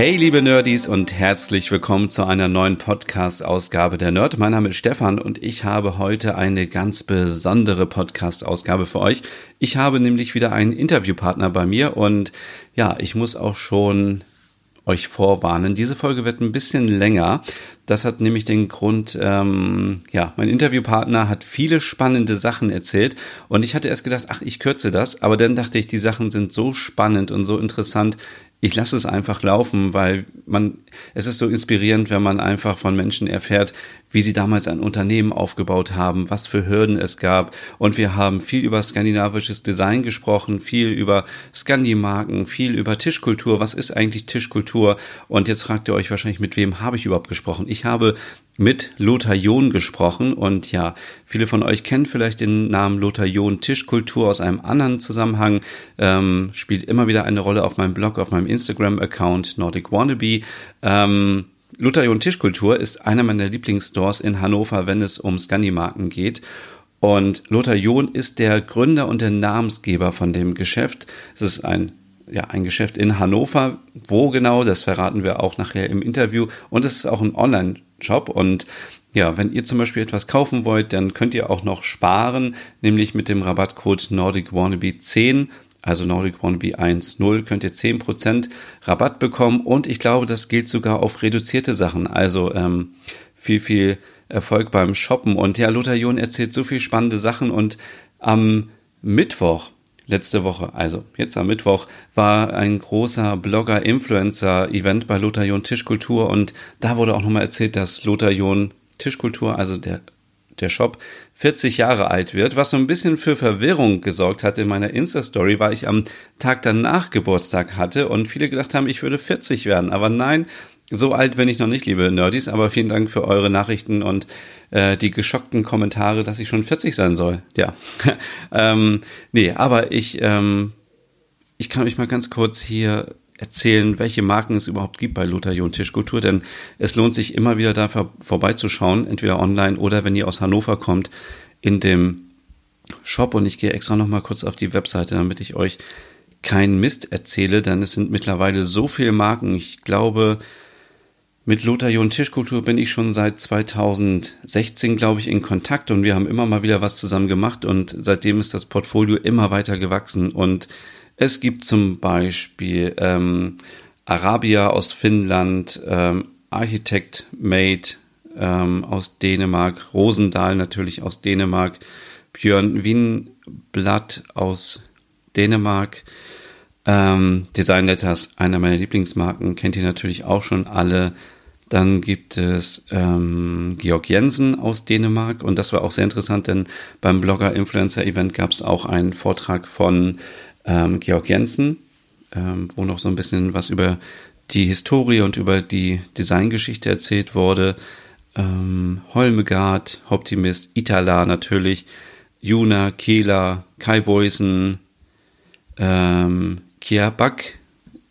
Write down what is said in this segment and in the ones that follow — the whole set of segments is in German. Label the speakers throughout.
Speaker 1: Hey liebe Nerdies und herzlich willkommen zu einer neuen Podcast-Ausgabe der Nerd. Mein Name ist Stefan und ich habe heute eine ganz besondere Podcast-Ausgabe für euch. Ich habe nämlich wieder einen Interviewpartner bei mir und ja, ich muss auch schon euch vorwarnen. Diese Folge wird ein bisschen länger. Das hat nämlich den Grund, ähm, ja, mein Interviewpartner hat viele spannende Sachen erzählt und ich hatte erst gedacht, ach, ich kürze das, aber dann dachte ich, die Sachen sind so spannend und so interessant ich lasse es einfach laufen, weil man, es ist so inspirierend, wenn man einfach von Menschen erfährt, wie sie damals ein Unternehmen aufgebaut haben, was für Hürden es gab. Und wir haben viel über skandinavisches Design gesprochen, viel über Skandimarken, viel über Tischkultur. Was ist eigentlich Tischkultur? Und jetzt fragt ihr euch wahrscheinlich, mit wem habe ich überhaupt gesprochen? Ich habe mit Lothar John gesprochen und ja, viele von euch kennen vielleicht den Namen Lothar John Tischkultur aus einem anderen Zusammenhang, ähm, spielt immer wieder eine Rolle auf meinem Blog, auf meinem Instagram-Account Nordic Wannabe. Ähm, John Tischkultur ist einer meiner Lieblingsstores in Hannover, wenn es um Scandi-Marken geht. Und Lothar John ist der Gründer und der Namensgeber von dem Geschäft. Es ist ein ja, ein Geschäft in Hannover. Wo genau, das verraten wir auch nachher im Interview. Und es ist auch ein Online-Shop. Und ja, wenn ihr zum Beispiel etwas kaufen wollt, dann könnt ihr auch noch sparen, nämlich mit dem Rabattcode Nordic Wannabe 10 also Nordic Wannabe 1.0, könnt ihr 10% Rabatt bekommen und ich glaube, das gilt sogar auf reduzierte Sachen. Also ähm, viel, viel Erfolg beim Shoppen. Und ja, Lothar John erzählt so viel spannende Sachen und am Mittwoch, letzte Woche, also jetzt am Mittwoch, war ein großer Blogger-Influencer-Event bei Lothar John Tischkultur und da wurde auch nochmal erzählt, dass Lothar John Tischkultur, also der der Shop 40 Jahre alt wird, was so ein bisschen für Verwirrung gesorgt hat in meiner Insta-Story, weil ich am Tag danach Geburtstag hatte und viele gedacht haben, ich würde 40 werden. Aber nein, so alt bin ich noch nicht, liebe Nerdies, aber vielen Dank für eure Nachrichten und äh, die geschockten Kommentare, dass ich schon 40 sein soll. Ja. ähm, nee, aber ich, ähm, ich kann euch mal ganz kurz hier erzählen, welche Marken es überhaupt gibt bei Lothar John Tischkultur, denn es lohnt sich immer wieder da vorbeizuschauen, entweder online oder wenn ihr aus Hannover kommt, in dem Shop und ich gehe extra nochmal kurz auf die Webseite, damit ich euch keinen Mist erzähle, denn es sind mittlerweile so viele Marken. Ich glaube, mit Lothar John Tischkultur bin ich schon seit 2016, glaube ich, in Kontakt und wir haben immer mal wieder was zusammen gemacht und seitdem ist das Portfolio immer weiter gewachsen und es gibt zum Beispiel ähm, Arabia aus Finnland, ähm, Architect Made ähm, aus Dänemark, Rosendahl natürlich aus Dänemark, Björn Wienblatt aus Dänemark, ähm, Design Letters, einer meiner Lieblingsmarken, kennt ihr natürlich auch schon alle. Dann gibt es ähm, Georg Jensen aus Dänemark und das war auch sehr interessant, denn beim Blogger Influencer Event gab es auch einen Vortrag von ähm, Georg Jensen, ähm, wo noch so ein bisschen was über die Historie und über die Designgeschichte erzählt wurde. Ähm, Holmegard, Optimist, Itala natürlich, Juna, Kehler, Kai Beusen, ähm, Kia Back,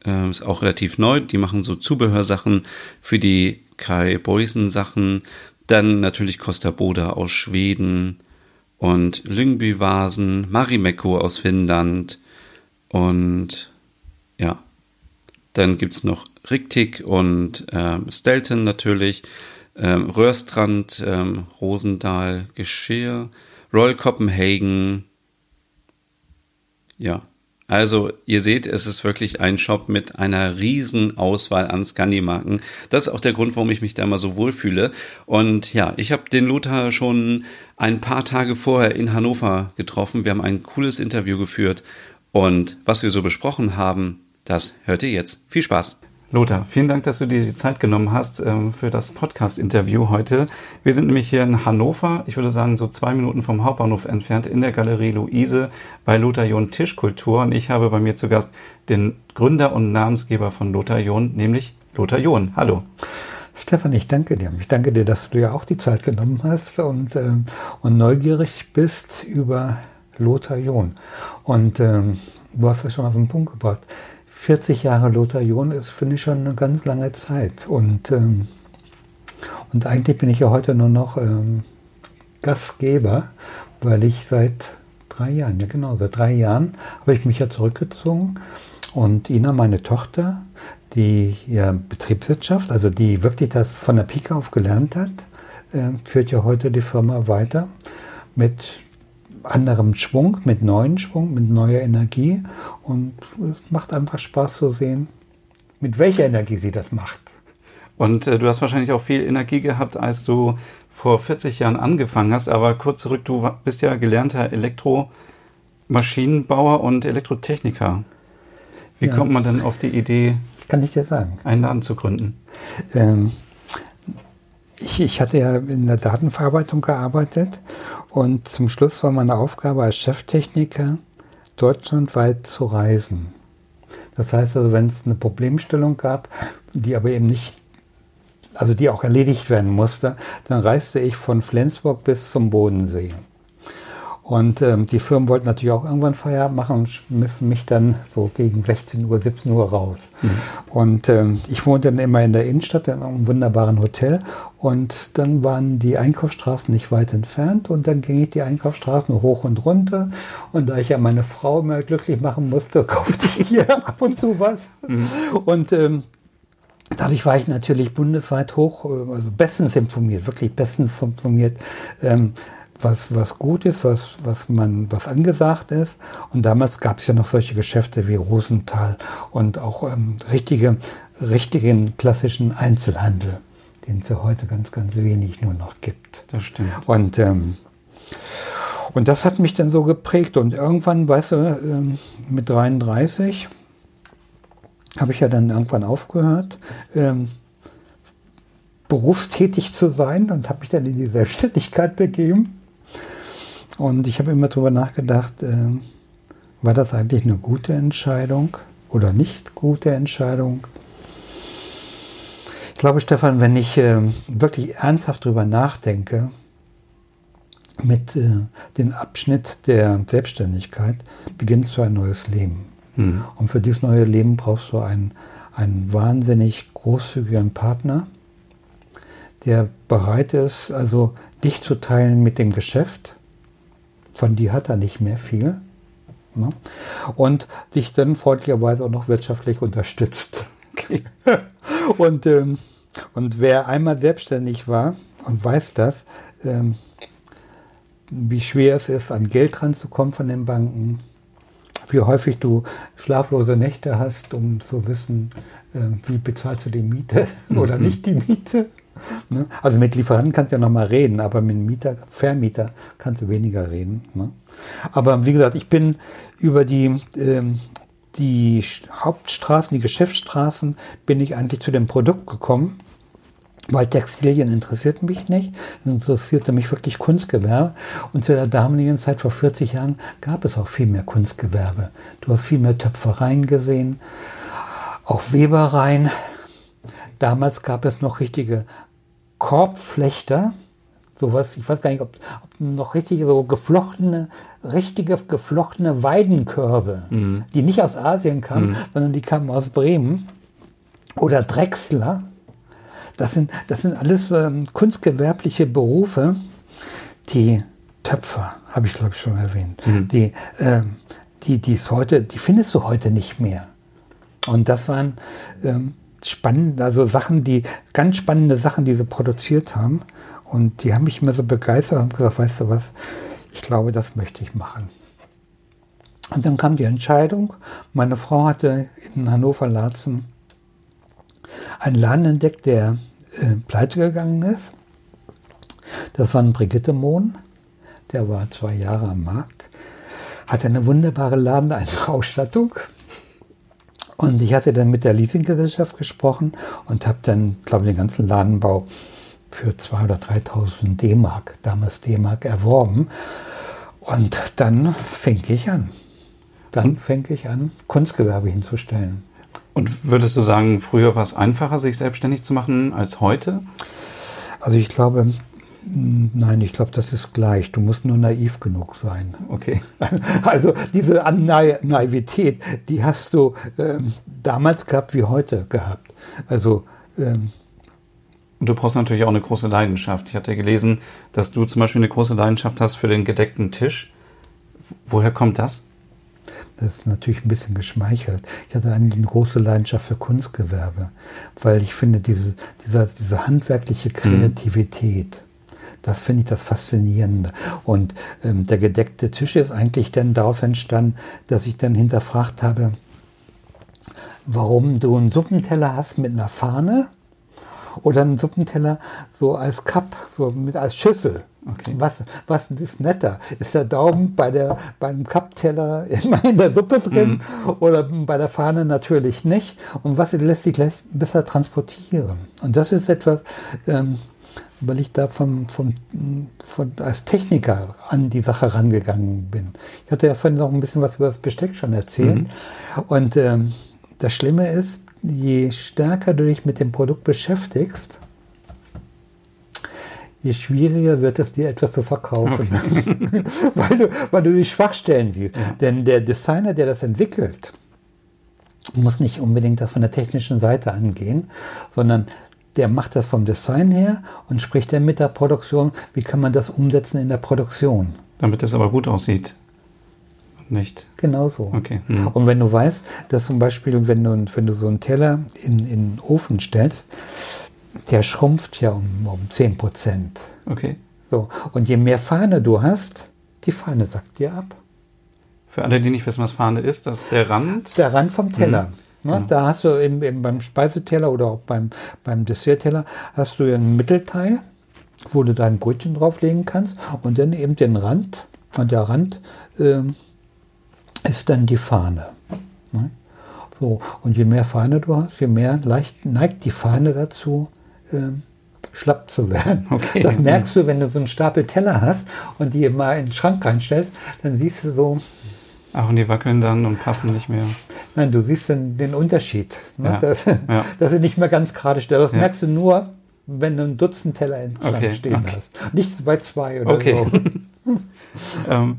Speaker 1: äh, ist auch relativ neu. Die machen so Zubehörsachen für die Kai Beusen Sachen. Dann natürlich Costa Boda aus Schweden und Lyngby Vasen, Marimekko aus Finnland, und ja, dann gibt es noch Riktik und ähm, Stelton natürlich, ähm, Röhrstrand, ähm, Rosendahl, Geschirr, Royal Copenhagen. Ja, also ihr seht, es ist wirklich ein Shop mit einer riesen Auswahl an Scandi-Marken. Das ist auch der Grund, warum ich mich da immer so wohlfühle. Und ja, ich habe den Lothar schon ein paar Tage vorher in Hannover getroffen. Wir haben ein cooles Interview geführt und was wir so besprochen haben, das hört ihr jetzt. Viel Spaß! Lothar, vielen Dank, dass du dir die Zeit genommen hast ähm, für das Podcast-Interview heute. Wir sind nämlich hier in Hannover, ich würde sagen so zwei Minuten vom Hauptbahnhof entfernt, in der Galerie Luise bei Lothar John Tischkultur. Und ich habe bei mir zu Gast den Gründer und Namensgeber von Lothar John, nämlich Lothar John. Hallo.
Speaker 2: Stefan, ich danke dir. Ich danke dir, dass du ja auch die Zeit genommen hast und, äh, und neugierig bist über Lothar John. Und ähm, du hast es schon auf den Punkt gebracht. 40 Jahre Lothar John ist, finde ich, schon eine ganz lange Zeit. Und, ähm, und eigentlich bin ich ja heute nur noch ähm, Gastgeber, weil ich seit drei Jahren, ja genau, seit drei Jahren habe ich mich ja zurückgezogen. Und Ina, meine Tochter, die ja Betriebswirtschaft, also die wirklich das von der Pike auf gelernt hat, äh, führt ja heute die Firma weiter mit anderem Schwung, mit neuen Schwung, mit neuer Energie. Und es macht einfach Spaß zu sehen, mit welcher Energie sie das macht.
Speaker 3: Und äh, du hast wahrscheinlich auch viel Energie gehabt, als du vor 40 Jahren angefangen hast. Aber kurz zurück, du bist ja gelernter Elektromaschinenbauer und Elektrotechniker. Wie ja. kommt man denn auf die Idee,
Speaker 2: kann ich dir sagen,
Speaker 3: einen Laden zu gründen?
Speaker 2: Ähm, ich, ich hatte ja in der Datenverarbeitung gearbeitet und zum Schluss war meine Aufgabe als Cheftechniker, deutschlandweit zu reisen. Das heißt also, wenn es eine Problemstellung gab, die aber eben nicht, also die auch erledigt werden musste, dann reiste ich von Flensburg bis zum Bodensee. Und ähm, die Firmen wollten natürlich auch irgendwann Feierabend machen und müssen mich dann so gegen 16 Uhr, 17 Uhr raus. Mhm. Und ähm, ich wohnte dann immer in der Innenstadt in einem wunderbaren Hotel. Und dann waren die Einkaufsstraßen nicht weit entfernt. Und dann ging ich die Einkaufsstraßen hoch und runter. Und da ich ja meine Frau immer glücklich machen musste, kaufte ich hier ab und zu was. Mhm. Und ähm, Dadurch war ich natürlich bundesweit hoch, äh, also bestens informiert, wirklich bestens informiert. Ähm, was, was gut ist, was, was man, was angesagt ist. Und damals gab es ja noch solche Geschäfte wie Rosenthal und auch ähm, richtige, richtigen klassischen Einzelhandel, den es ja heute ganz, ganz wenig nur noch gibt.
Speaker 3: Das stimmt.
Speaker 2: Und, ähm, und das hat mich dann so geprägt. Und irgendwann, weißt du, ähm, mit 33 habe ich ja dann irgendwann aufgehört. Ähm, berufstätig zu sein und habe mich dann in die Selbstständigkeit begeben. Und ich habe immer darüber nachgedacht, äh, war das eigentlich eine gute Entscheidung oder nicht gute Entscheidung? Ich glaube, Stefan, wenn ich äh, wirklich ernsthaft darüber nachdenke, mit äh, dem Abschnitt der Selbstständigkeit beginnst du ein neues Leben. Mhm. Und für dieses neue Leben brauchst du einen, einen wahnsinnig großzügigen Partner, der bereit ist, also dich zu teilen mit dem Geschäft, von dir hat er nicht mehr viel. Ne? Und dich dann freundlicherweise auch noch wirtschaftlich unterstützt. Okay. Und, ähm, und wer einmal selbstständig war und weiß das, ähm, wie schwer es ist, an Geld ranzukommen von den Banken, wie häufig du schlaflose Nächte hast, um zu wissen, äh, wie bezahlst du die Miete oder mhm. nicht die Miete. Ne? Also mit Lieferanten kannst du ja noch mal reden, aber mit Mieter, Vermieter kannst du weniger reden. Ne? Aber wie gesagt, ich bin über die, ähm, die Hauptstraßen, die Geschäftsstraßen, bin ich eigentlich zu dem Produkt gekommen, weil Textilien interessiert mich nicht, interessierte mich wirklich Kunstgewerbe. Und zu der damaligen Zeit, vor 40 Jahren, gab es auch viel mehr Kunstgewerbe. Du hast viel mehr Töpfereien gesehen, auch Webereien. Damals gab es noch richtige Korbflechter, sowas, ich weiß gar nicht, ob, ob noch richtige, so geflochtene, richtige geflochtene Weidenkörbe, mhm. die nicht aus Asien kamen, mhm. sondern die kamen aus Bremen. Oder Drechsler. Das sind, das sind alles ähm, kunstgewerbliche Berufe, die Töpfer, habe ich glaube ich schon erwähnt, mhm. die, ähm, die, die ist heute, die findest du heute nicht mehr. Und das waren ähm, spannend, also Sachen, die, ganz spannende Sachen, die sie produziert haben. Und die haben mich immer so begeistert und gesagt, weißt du was, ich glaube, das möchte ich machen. Und dann kam die Entscheidung. Meine Frau hatte in Hannover-Laatzen einen Laden entdeckt, der äh, pleite gegangen ist. Das war ein Brigitte Mohn. Der war zwei Jahre am Markt. Hatte eine wunderbare Ladenausstattung. Und ich hatte dann mit der Leasinggesellschaft gesprochen und habe dann, glaube ich, den ganzen Ladenbau für 2.000 oder 3.000 D-Mark, damals D-Mark, erworben. Und dann fing ich an. Dann fing ich an, Kunstgewerbe hinzustellen.
Speaker 3: Und würdest du sagen, früher war es einfacher, sich selbstständig zu machen als heute?
Speaker 2: Also ich glaube, Nein, ich glaube, das ist gleich. Du musst nur naiv genug sein.
Speaker 3: Okay.
Speaker 2: Also diese Na Naivität, die hast du ähm, damals gehabt wie heute gehabt. Also ähm,
Speaker 3: und du brauchst natürlich auch eine große Leidenschaft. Ich hatte gelesen, dass du zum Beispiel eine große Leidenschaft hast für den gedeckten Tisch. Woher kommt das?
Speaker 2: Das ist natürlich ein bisschen geschmeichelt. Ich hatte eigentlich eine große Leidenschaft für Kunstgewerbe, weil ich finde, diese, diese, diese handwerkliche mhm. Kreativität. Das finde ich das Faszinierende. Und ähm, der gedeckte Tisch ist eigentlich dann daraus entstanden, dass ich dann hinterfragt habe, warum du einen Suppenteller hast mit einer Fahne oder einen Suppenteller so als Cup, so mit als Schüssel. Okay. Was, was ist netter? Ist der Daumen bei der, beim Cup-Teller immer in der Suppe drin mhm. oder bei der Fahne natürlich nicht? Und was lässt sich besser transportieren? Und das ist etwas, ähm, weil ich da vom, vom, von, als Techniker an die Sache rangegangen bin. Ich hatte ja vorhin noch ein bisschen was über das Besteck schon erzählt. Mhm. Und ähm, das Schlimme ist, je stärker du dich mit dem Produkt beschäftigst, je schwieriger wird es dir etwas zu verkaufen, okay. weil, du, weil du die Schwachstellen siehst. Ja. Denn der Designer, der das entwickelt, muss nicht unbedingt das von der technischen Seite angehen, sondern der macht das vom Design her und spricht dann mit der Produktion, wie kann man das umsetzen in der Produktion.
Speaker 3: Damit es aber gut aussieht nicht.
Speaker 2: Genau so.
Speaker 3: Okay.
Speaker 2: Hm. Und wenn du weißt, dass zum Beispiel, wenn du, wenn du so einen Teller in, in den Ofen stellst, der schrumpft ja um, um 10 Prozent.
Speaker 3: Okay.
Speaker 2: So. Und je mehr Fahne du hast, die Fahne sackt dir ab.
Speaker 3: Für alle, die nicht wissen, was Fahne ist, das ist der Rand.
Speaker 2: Der Rand vom Teller. Mhm. Ne? Da hast du eben, eben beim Speiseteller oder auch beim, beim Dessertteller hast du einen Mittelteil, wo du dein Brötchen drauflegen kannst und dann eben den Rand. Und der Rand ähm, ist dann die Fahne. Ne? So, und je mehr Fahne du hast, je mehr leicht neigt die Fahne dazu, ähm, schlapp zu werden. Okay. Das merkst du, wenn du so einen Stapel Teller hast und die mal in den Schrank reinstellst, dann siehst du so.
Speaker 3: Ach, und die wackeln dann und passen nicht mehr.
Speaker 2: Nein, du siehst den, den Unterschied. Ne? Ja. Dass, ja. dass sie nicht mehr ganz gerade stehen. Das ja. merkst du nur, wenn du ein Dutzend Teller Schrank okay. stehen okay. hast. Nicht bei zwei oder okay.
Speaker 3: so. ähm,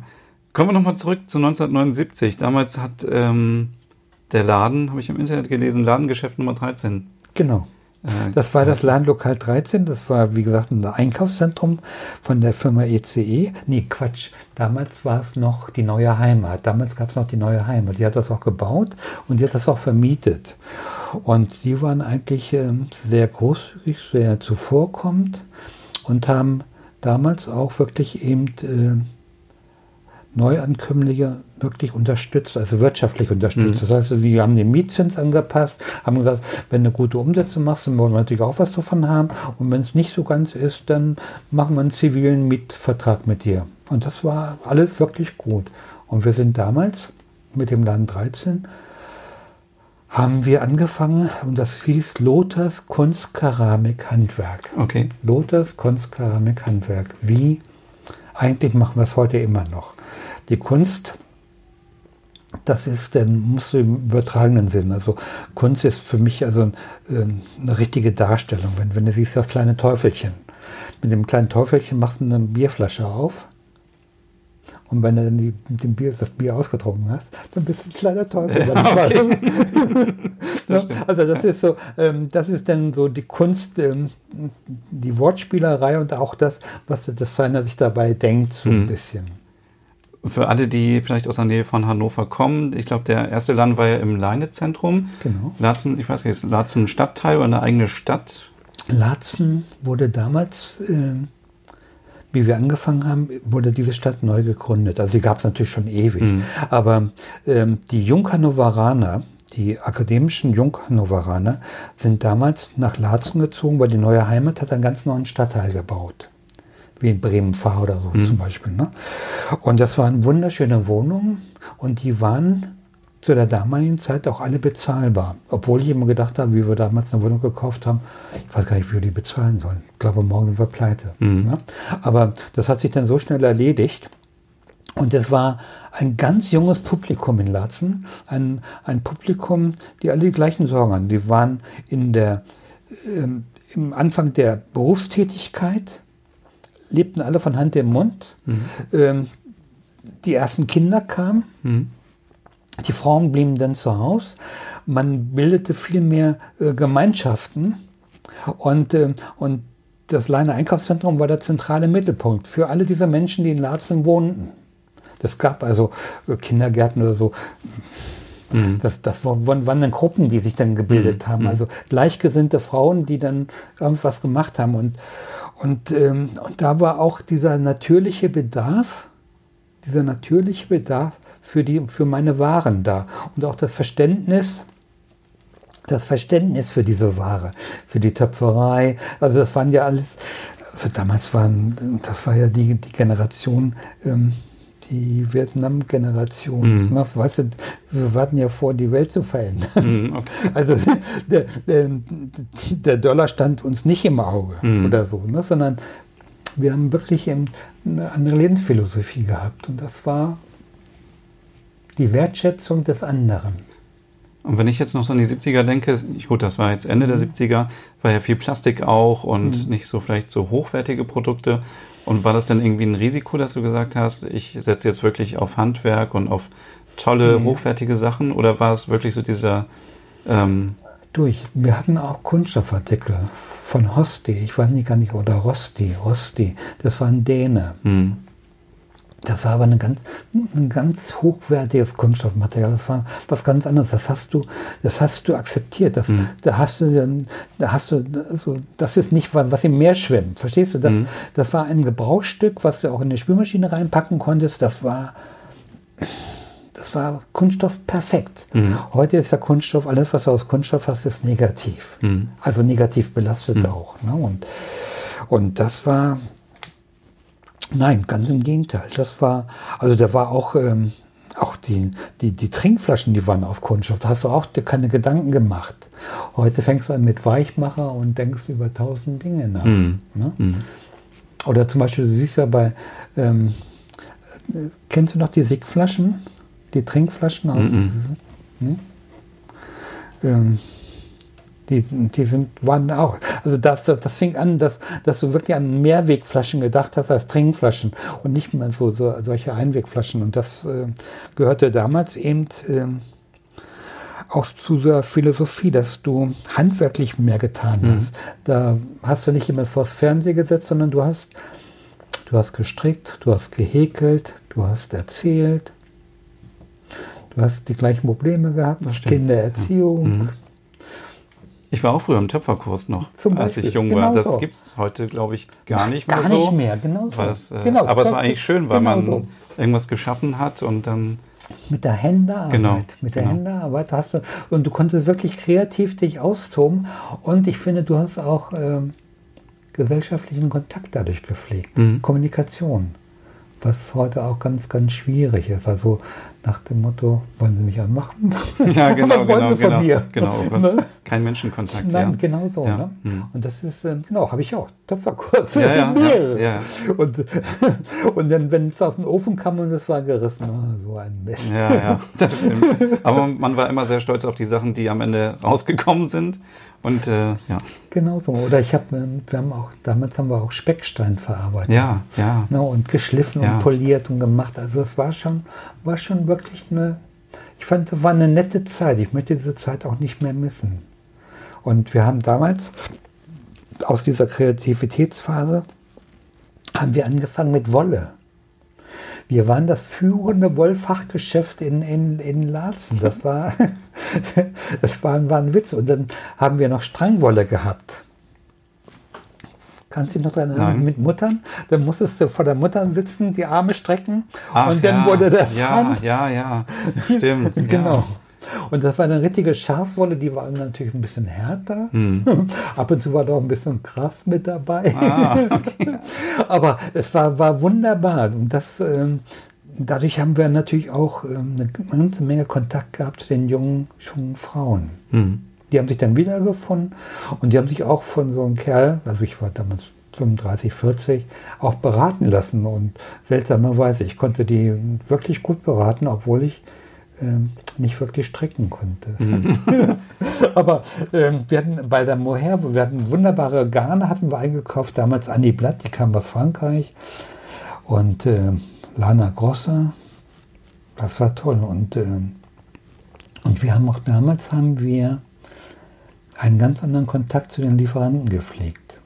Speaker 3: Kommen wir nochmal zurück zu 1979. Damals hat ähm, der Laden, habe ich im Internet gelesen, Ladengeschäft Nummer 13.
Speaker 2: Genau. Äh, das war das Ladenlokal 13. Das war, wie gesagt, ein Einkaufszentrum von der Firma ECE. Nee, Quatsch. Damals war es noch die neue Heimat. Damals gab es noch die neue Heimat. Die hat das auch gebaut und die hat das auch vermietet. Und die waren eigentlich äh, sehr großzügig, sehr zuvorkommend und haben damals auch wirklich eben äh, Neuankömmlinge wirklich unterstützt, also wirtschaftlich unterstützt. Mhm. Das heißt, die haben den Mietzins angepasst, haben gesagt, wenn du eine gute Umsetzung machst, dann wollen wir natürlich auch was davon haben. Und wenn es nicht so ganz ist, dann machen wir einen zivilen Mietvertrag mit dir. Und das war alles wirklich gut. Und wir sind damals mit dem Land 13 haben wir angefangen und das hieß Lothars Kunst, Keramik, Handwerk.
Speaker 3: Okay.
Speaker 2: Lothars Kunst, Keramik, Handwerk. Wie? Eigentlich machen wir es heute immer noch die Kunst, das ist, dann musst du im übertragenen Sinn. Also Kunst ist für mich also äh, eine richtige Darstellung. Wenn, wenn du siehst das kleine Teufelchen. Mit dem kleinen Teufelchen machst du eine Bierflasche auf. Und wenn du dann die, mit dem Bier, das Bier ausgetrunken hast, dann bist du ein kleiner Teufel. Ja, okay. das also das ist so, ähm, das ist dann so die Kunst, ähm, die Wortspielerei und auch das, was der Designer sich dabei denkt, so ein mhm. bisschen
Speaker 3: für alle, die vielleicht aus der Nähe von Hannover kommen, ich glaube, der erste Laden war ja im Leine-Zentrum.
Speaker 2: Genau.
Speaker 3: Laatzen, ich weiß nicht, ist Laatzen Stadtteil oder eine eigene Stadt?
Speaker 2: Laatzen wurde damals, äh, wie wir angefangen haben, wurde diese Stadt neu gegründet. Also die gab es natürlich schon ewig. Mhm. Aber ähm, die Junghannoveraner, die akademischen Junghannoveraner, sind damals nach Laatzen gezogen, weil die neue Heimat hat einen ganz neuen Stadtteil gebaut wie in Bremen Fahr oder so mhm. zum Beispiel. Ne? Und das waren wunderschöne Wohnungen und die waren zu der damaligen Zeit auch alle bezahlbar. Obwohl ich immer gedacht habe, wie wir damals eine Wohnung gekauft haben, ich weiß gar nicht, wie wir die bezahlen sollen. Ich glaube, morgen sind wir pleite. Mhm. Ne? Aber das hat sich dann so schnell erledigt. Und es war ein ganz junges Publikum in Laatzen, ein, ein Publikum, die alle die gleichen Sorgen hatten. Die waren in der, ähm, im Anfang der Berufstätigkeit, lebten alle von Hand im Mund. Mhm. Ähm, die ersten Kinder kamen. Mhm. Die Frauen blieben dann zu Hause. Man bildete viel mehr äh, Gemeinschaften. Und, äh, und das Leine Einkaufszentrum war der zentrale Mittelpunkt für alle diese Menschen, die in Laatzen wohnten. Das gab also äh, Kindergärten oder so. Mhm. Das, das waren, waren dann Gruppen, die sich dann gebildet mhm. haben. Also gleichgesinnte Frauen, die dann irgendwas gemacht haben. Und, und, ähm, und da war auch dieser natürliche Bedarf, dieser natürliche Bedarf für, die, für meine Waren da. Und auch das Verständnis, das Verständnis für diese Ware, für die Töpferei. Also das waren ja alles, also damals waren, das war ja die, die Generation, ähm, die Vietnam-Generation. Mhm. Weißt du, wir warten ja vor, die Welt zu verändern. Mhm, okay. Also der, der, der, Dollar stand uns nicht im Auge mhm. oder so, ne, sondern wir haben wirklich eine andere Lebensphilosophie gehabt. Und das war die Wertschätzung des anderen.
Speaker 3: Und wenn ich jetzt noch so an die 70er denke, gut, das war jetzt Ende mhm. der 70er, war ja viel Plastik auch und mhm. nicht so vielleicht so hochwertige Produkte. Und war das denn irgendwie ein Risiko, dass du gesagt hast, ich setze jetzt wirklich auf Handwerk und auf tolle, mhm. hochwertige Sachen? Oder war es wirklich so dieser... Ähm
Speaker 2: durch. Wir hatten auch Kunststoffartikel von Hosti, ich weiß nicht gar nicht, oder Rosti, Rosti, das war ein Däne. Mhm. Das war aber eine ganz, ein ganz hochwertiges Kunststoffmaterial. Das war was ganz anderes. Das hast du, das hast du akzeptiert. Das, mhm. Da hast du, da hast du, also, das ist nicht was im Meer schwimmt. Verstehst du? Das, mhm. das war ein Gebrauchsstück, was du auch in die Spülmaschine reinpacken konntest. Das war, das war Kunststoff perfekt. Mhm. Heute ist der Kunststoff, alles was du aus Kunststoff hast, ist negativ. Mhm. Also negativ belastet mhm. auch. Ne? Und, und das war, Nein, ganz im Gegenteil. Das war, also da war auch, ähm, auch die, die, die Trinkflaschen, die waren aus Kunststoff. Da hast du auch dir keine Gedanken gemacht. Heute fängst du an mit Weichmacher und denkst über tausend Dinge nach. Mm. Ne? Mm. Oder zum Beispiel, du siehst ja bei, ähm, kennst du noch die Sigflaschen? Die Trinkflaschen aus? Mm ne? ähm, die, die sind, waren auch, also das, das, das fing an, dass, dass du wirklich an Mehrwegflaschen gedacht hast als Trinkflaschen und nicht mehr so, so solche Einwegflaschen. Und das äh, gehörte damals eben äh, auch zu der Philosophie, dass du handwerklich mehr getan mhm. hast. Da hast du nicht immer vors Fernsehen gesetzt, sondern du hast, du hast gestrickt, du hast gehäkelt, du hast erzählt, du hast die gleichen Probleme gehabt, Kindererziehung. Mhm.
Speaker 3: Ich war auch früher im Töpferkurs noch, als ich jung genau war. Das so. gibt es heute, glaube ich, gar nicht mehr
Speaker 2: gar
Speaker 3: so.
Speaker 2: Gar nicht mehr, genau.
Speaker 3: Es, äh, genau, aber es war eigentlich schön, weil genau man so. irgendwas geschaffen hat und dann...
Speaker 2: Mit der Händearbeit.
Speaker 3: Genau,
Speaker 2: mit der genau. Händearbeit hast du... Und du konntest wirklich kreativ dich austoben. Und ich finde, du hast auch ähm, gesellschaftlichen Kontakt dadurch gepflegt. Mhm. Kommunikation. Was heute auch ganz, ganz schwierig ist. Also nach dem Motto, wollen Sie mich anmachen?
Speaker 3: Ja, genau,
Speaker 2: genau,
Speaker 3: Sie von
Speaker 2: genau,
Speaker 3: mir? Genau, oh ne? kein Menschenkontakt.
Speaker 2: Nein,
Speaker 3: ja.
Speaker 2: genau so.
Speaker 3: Ja.
Speaker 2: Ne?
Speaker 3: Hm.
Speaker 2: Und das ist, äh, genau, habe ich auch. Töpferkurs.
Speaker 3: Ja, ja.
Speaker 2: Und, und dann, wenn es aus dem Ofen kam und es war gerissen, oh, so ein Mist.
Speaker 3: Ja, ja, das stimmt. Aber man war immer sehr stolz auf die Sachen, die am Ende rausgekommen sind. Und äh, ja.
Speaker 2: Genau so. Oder ich habe, ähm, wir haben auch, damals haben wir auch Speckstein verarbeitet.
Speaker 3: Ja, ja.
Speaker 2: Ne, und geschliffen ja. und poliert und gemacht. Also es war schon, war schon wirklich eine, ich fand, es war eine nette Zeit. Ich möchte diese Zeit auch nicht mehr missen. Und wir haben damals aus dieser Kreativitätsphase haben wir angefangen mit Wolle. Wir waren das führende Wollfachgeschäft in, in, in Laatzen. Das war, das war, war ein Witz. Und dann haben wir noch Strangwolle gehabt. Kannst du dich noch daran erinnern? Mit Muttern? Dann musstest du vor der Mutter sitzen, die Arme strecken Ach, und dann ja, wurde der
Speaker 3: Ja, ja, ja, stimmt.
Speaker 2: genau. Ja. Und das war eine richtige Schafswolle, die war natürlich ein bisschen härter. Mhm. Ab und zu war da auch ein bisschen krass mit dabei. Ah, okay. Aber es war, war wunderbar. Und das, ähm, dadurch haben wir natürlich auch ähm, eine ganze Menge Kontakt gehabt zu den jungen, jungen Frauen. Mhm. Die haben sich dann wiedergefunden und die haben sich auch von so einem Kerl, also ich war damals 35, 40 auch beraten lassen. Und seltsamerweise, ich konnte die wirklich gut beraten, obwohl ich ähm, nicht wirklich stricken konnte. Mhm. Aber ähm, wir hatten bei der Mohair, wir hatten wunderbare Garne, hatten wir eingekauft, damals Annie Blatt, die kam aus Frankreich. Und äh, Lana Grossa, das war toll. Und, äh, und wir haben auch damals haben wir einen ganz anderen Kontakt zu den Lieferanten gepflegt.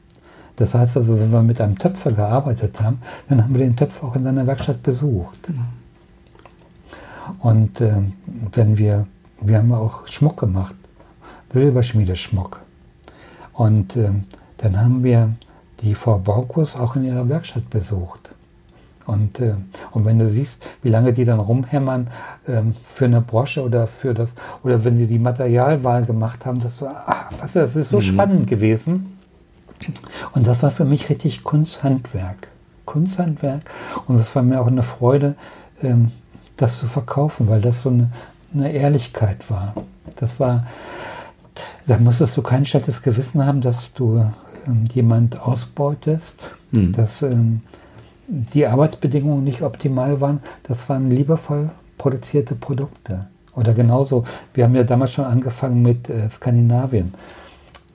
Speaker 2: Das heißt also, wenn wir mit einem Töpfer gearbeitet haben, dann haben wir den Töpfer auch in seiner Werkstatt besucht. Mhm. Und äh, wenn wir, wir haben auch Schmuck gemacht, Silberschmiedeschmuck. Und äh, dann haben wir die Frau Baukus auch in ihrer Werkstatt besucht. Und, äh, und wenn du siehst, wie lange die dann rumhämmern ähm, für eine Brosche oder für das, oder wenn sie die Materialwahl gemacht haben, das war, ach, was, das ist so mhm. spannend gewesen. Und das war für mich richtig Kunsthandwerk. Kunsthandwerk. Und es war mir auch eine Freude, ähm, das zu verkaufen, weil das so eine, eine Ehrlichkeit war. Das war, da musstest du kein schlechtes Gewissen haben, dass du ähm, jemand ausbeutest, mhm. dass ähm, die Arbeitsbedingungen nicht optimal waren. Das waren liebevoll produzierte Produkte. Oder genauso, wir haben ja damals schon angefangen mit äh, Skandinavien.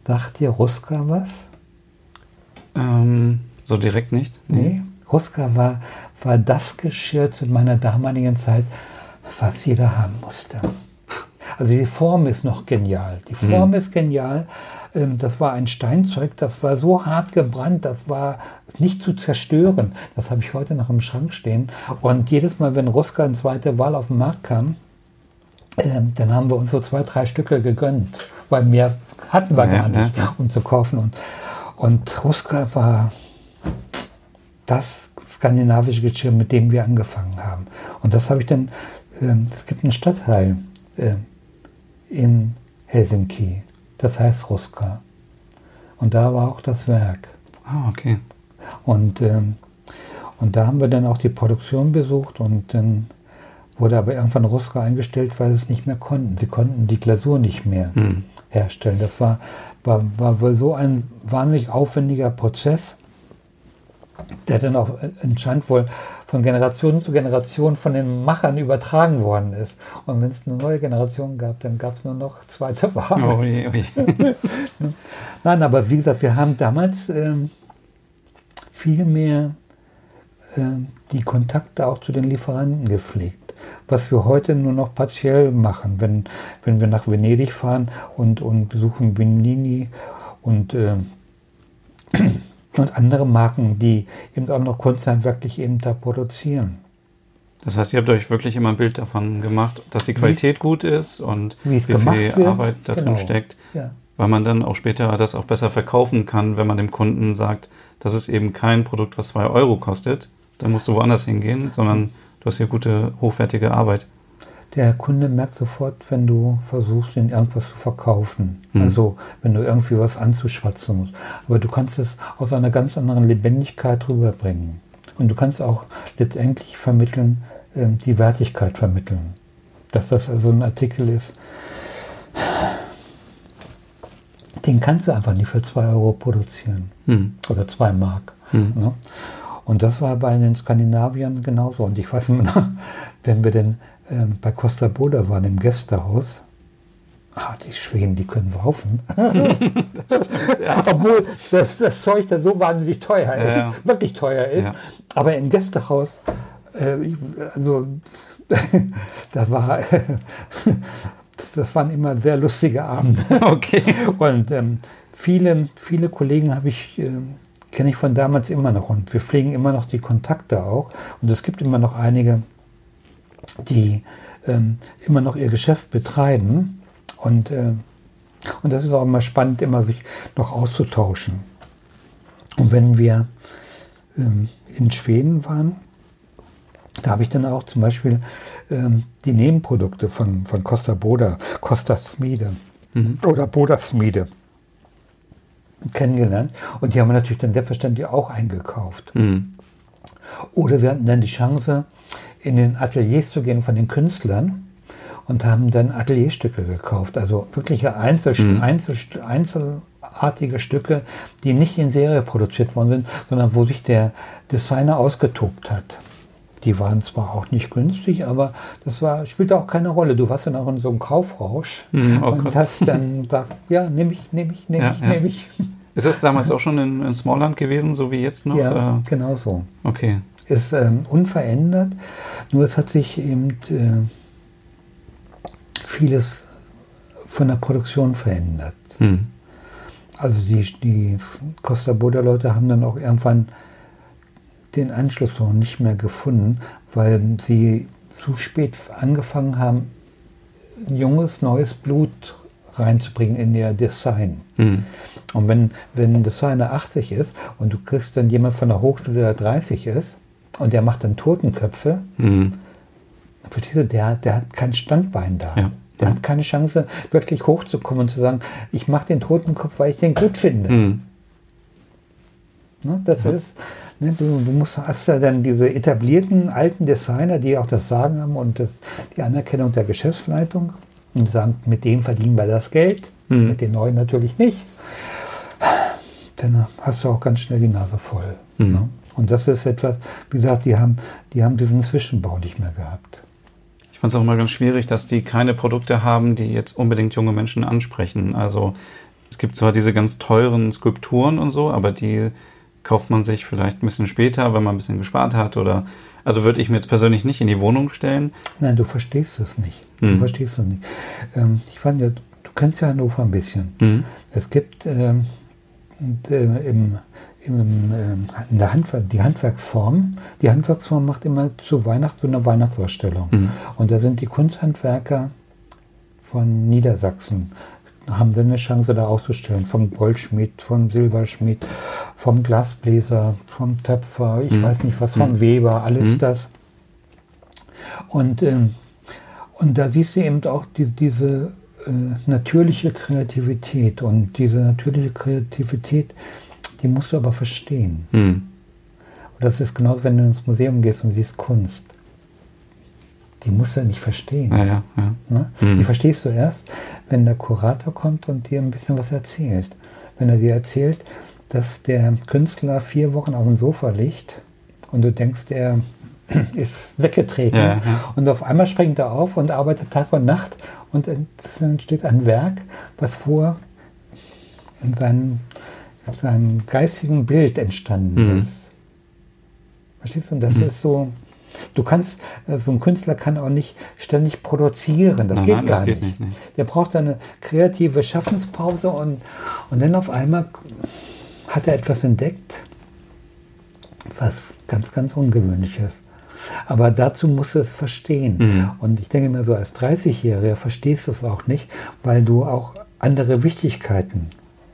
Speaker 2: Sagt dir Ruska was?
Speaker 3: Ähm, so direkt nicht?
Speaker 2: Nee. nee. Ruska war, war das Geschirr zu meiner damaligen Zeit, was jeder haben musste. Also die Form ist noch genial. Die Form mhm. ist genial. Ähm, das war ein Steinzeug, das war so hart gebrannt, das war nicht zu zerstören. Das habe ich heute noch im Schrank stehen. Und jedes Mal, wenn Ruska in zweite Wahl auf den Markt kam, ähm, dann haben wir uns so zwei, drei Stücke gegönnt, weil mehr hatten wir ja, gar nicht, ja. um zu kaufen. Und, und Ruska war das skandinavische Geschirr, mit dem wir angefangen haben. Und das habe ich dann, äh, es gibt einen Stadtteil äh, in Helsinki, das heißt Ruska. Und da war auch das Werk.
Speaker 3: Ah, okay.
Speaker 2: Und, ähm, und da haben wir dann auch die Produktion besucht und dann wurde aber irgendwann Ruska eingestellt, weil sie es nicht mehr konnten. Sie konnten die Glasur nicht mehr hm. herstellen. Das war, war, war wohl so ein wahnsinnig aufwendiger Prozess der dann auch anscheinend wohl von Generation zu Generation von den Machern übertragen worden ist. Und wenn es eine neue Generation gab, dann gab es nur noch zweite Ware. Oh, oh, Nein, aber wie gesagt, wir haben damals ähm, viel mehr ähm, die Kontakte auch zu den Lieferanten gepflegt. Was wir heute nur noch partiell machen, wenn, wenn wir nach Venedig fahren und, und besuchen Vinini und äh, und andere Marken, die eben auch noch Kunsthandwerklich eben da produzieren.
Speaker 3: Das heißt, ihr habt euch wirklich immer ein Bild davon gemacht, dass die Qualität wie's, gut ist und
Speaker 2: wie viel
Speaker 3: wird. Arbeit da genau. drin steckt, ja. weil man dann auch später das auch besser verkaufen kann, wenn man dem Kunden sagt, das ist eben kein Produkt, was zwei Euro kostet, dann musst du woanders hingehen, sondern du hast hier gute, hochwertige Arbeit
Speaker 2: der Kunde merkt sofort, wenn du versuchst, ihn irgendwas zu verkaufen. Mhm. Also wenn du irgendwie was anzuschwatzen musst. Aber du kannst es aus einer ganz anderen Lebendigkeit rüberbringen. Und du kannst auch letztendlich vermitteln, äh, die Wertigkeit vermitteln. Dass das also ein Artikel ist, den kannst du einfach nicht für zwei Euro produzieren. Mhm. Oder zwei Mark. Mhm. Ne? Und das war bei den Skandinaviern genauso. Und ich weiß nicht wenn wir denn ähm, bei Costa Boda waren im Gästehaus. Ah, die Schweden, die können saufen. ja. Obwohl das, das, Zeug da so wahnsinnig teuer ist, ja. wirklich teuer ist. Ja. Aber im Gästehaus, äh, also das war, das waren immer sehr lustige Abende.
Speaker 3: Okay.
Speaker 2: Und ähm, viele, viele Kollegen habe ich, äh, kenne ich von damals immer noch und wir pflegen immer noch die Kontakte auch. Und es gibt immer noch einige, die ähm, immer noch ihr Geschäft betreiben. Und, äh, und das ist auch immer spannend, immer sich noch auszutauschen. Und wenn wir ähm, in Schweden waren, da habe ich dann auch zum Beispiel ähm, die Nebenprodukte von, von Costa Boda, Costa Smide mhm. oder Boda Smide kennengelernt. Und die haben wir natürlich dann selbstverständlich auch eingekauft. Mhm. Oder wir hatten dann die Chance, in den Ateliers zu gehen von den Künstlern und haben dann Atelierstücke gekauft, also wirkliche Einzel mhm. Einzel Einzel großartige Stücke, die nicht in Serie produziert worden sind, sondern wo sich der Designer ausgetobt hat. Die waren zwar auch nicht günstig, aber das war, spielte auch keine Rolle. Du warst dann auch in so einem Kaufrausch
Speaker 3: Hm, oh
Speaker 2: und hast dann gesagt, ja, nehme ich, nehme ich, nehme
Speaker 3: Ja,
Speaker 2: ich,
Speaker 3: ja.
Speaker 2: nehme ich.
Speaker 3: Ist das damals auch schon in, in Smallland gewesen, so wie jetzt noch?
Speaker 2: Ja,
Speaker 3: Äh,
Speaker 2: genau so.
Speaker 3: okay.
Speaker 2: Ist ähm, unverändert, nur es hat sich eben äh, vieles von der Produktion verändert.
Speaker 3: Hm.
Speaker 2: Also die, die Costa Boda Leute haben dann auch irgendwann den Anschluss noch nicht mehr gefunden, weil sie zu spät angefangen haben, junges, neues Blut reinzubringen in ihr Design.
Speaker 3: Hm.
Speaker 2: Und wenn, wenn ein Designer 80 ist und du kriegst dann jemand von der Hochschule, der 30 ist und der macht dann Totenköpfe,
Speaker 3: Hm.
Speaker 2: verstehst du, der, der hat kein Standbein da.
Speaker 3: Ja.
Speaker 2: Der hat keine Chance, wirklich hochzukommen und zu sagen, ich mache den Totenkopf, weil ich den gut finde.
Speaker 3: Hm.
Speaker 2: Ne, das ist, ne, du, du musst, hast ja dann diese etablierten alten Designer, die auch das Sagen haben und das, die Anerkennung der Geschäftsleitung und sagen, mit dem verdienen wir das Geld,
Speaker 3: Mhm.
Speaker 2: mit den neuen natürlich nicht. Dann hast du auch ganz schnell die Nase voll.
Speaker 3: Mhm.
Speaker 2: Ne? Und das ist etwas, wie gesagt, die haben, die haben diesen Zwischenbau nicht mehr gehabt.
Speaker 3: Ich fand es auch immer ganz schwierig, dass die keine Produkte haben, die jetzt unbedingt junge Menschen ansprechen. Also es gibt zwar diese ganz teuren Skulpturen und so, aber die kauft man sich vielleicht ein bisschen später, wenn man ein bisschen gespart hat oder also würde ich mir jetzt persönlich nicht in die Wohnung stellen.
Speaker 2: Nein, du verstehst es nicht. Du
Speaker 3: Mhm.
Speaker 2: verstehst es nicht. Ähm, ich fand ja, du kennst ja Hannover ein bisschen.
Speaker 3: Mhm.
Speaker 2: Es gibt ähm, äh, im, im, ähm, in der Handwerk, die Handwerksform. Die Handwerksform macht immer zu Weihnachten so eine Weihnachtsausstellung.
Speaker 3: Mhm.
Speaker 2: Und da sind die Kunsthandwerker von Niedersachsen haben sie eine Chance da auszustellen. Vom Goldschmied, vom Silberschmied, vom Glasbläser, vom Töpfer, ich
Speaker 3: Mhm.
Speaker 2: weiß nicht was, vom Weber, alles
Speaker 3: Mhm.
Speaker 2: das. Und, ähm, und da siehst du eben auch die, diese äh, natürliche Kreativität. Und diese natürliche Kreativität, die musst du aber verstehen.
Speaker 3: Hm.
Speaker 2: Und das ist genauso, wenn du ins Museum gehst und siehst Kunst. Die musst du nicht verstehen.
Speaker 3: Ja, ja, ja.
Speaker 2: Ne?
Speaker 3: Mhm.
Speaker 2: Die verstehst du erst, wenn der Kurator kommt und dir ein bisschen was erzählt. Wenn er dir erzählt, dass der Künstler vier Wochen auf dem Sofa liegt und du denkst, er ist weggetreten
Speaker 3: Ja, ja.
Speaker 2: und auf einmal springt er auf und arbeitet Tag und Nacht und es entsteht ein Werk, was vor in seinem, in seinem geistigen Bild entstanden
Speaker 3: Mhm.
Speaker 2: ist. Verstehst du? Und das ist so, du kannst, äh, so ein Künstler kann auch nicht ständig produzieren, das
Speaker 3: Nein,
Speaker 2: geht
Speaker 3: nein,
Speaker 2: gar
Speaker 3: das geht
Speaker 2: nicht.
Speaker 3: nicht.
Speaker 2: Der braucht seine kreative Schaffenspause und, und dann auf einmal hat er etwas entdeckt, was ganz, ganz ungewöhnlich ist. Aber dazu musst du es verstehen.
Speaker 3: Mhm.
Speaker 2: Und ich denke mir so, als 30-Jähriger verstehst du es auch nicht, weil du auch andere Wichtigkeiten,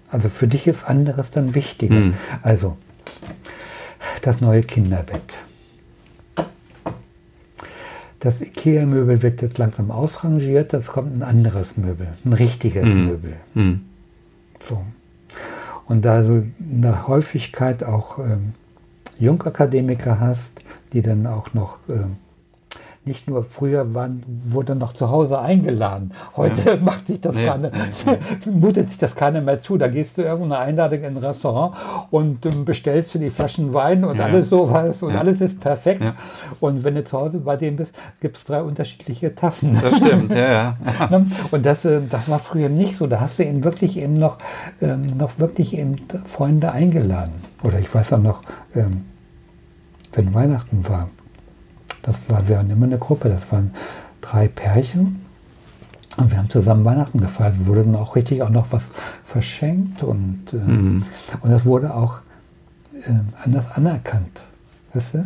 Speaker 2: also für dich ist anderes dann wichtiger.
Speaker 3: Mhm.
Speaker 2: Also, das neue Kinderbett. Das IKEA-Möbel wird jetzt langsam ausrangiert, das kommt ein anderes Möbel, ein richtiges
Speaker 3: Mhm.
Speaker 2: Möbel.
Speaker 3: Hm.
Speaker 2: So. Und da du in der Häufigkeit auch ähm, Jungakademiker hast, die dann auch noch ähm, nicht nur früher waren, wurde noch zu Hause eingeladen. Heute macht sich das
Speaker 3: Nee,
Speaker 2: keine, mutet sich das keiner mehr zu. Da gehst du irgendwo eine Einladung in ein Restaurant und ähm, bestellst du die Flaschen Wein und
Speaker 3: Ja.
Speaker 2: alles sowas und
Speaker 3: Ja.
Speaker 2: alles ist perfekt.
Speaker 3: Ja.
Speaker 2: Und wenn du zu Hause bei dem bist, gibt es drei unterschiedliche Tassen.
Speaker 3: Das stimmt, ja, ja.
Speaker 2: Ne? Und das, äh, das war früher nicht so. Da hast du eben wirklich eben noch, ähm, noch wirklich eben Freunde eingeladen. Oder ich weiß auch noch, ähm, wenn Weihnachten war, das war, wir waren immer eine Gruppe, das waren drei Pärchen. Und wir haben zusammen Weihnachten gefeiert. Wurde dann auch richtig auch noch was verschenkt und, äh,
Speaker 3: Mhm.
Speaker 2: und das wurde auch äh, anders anerkannt. Weißt du?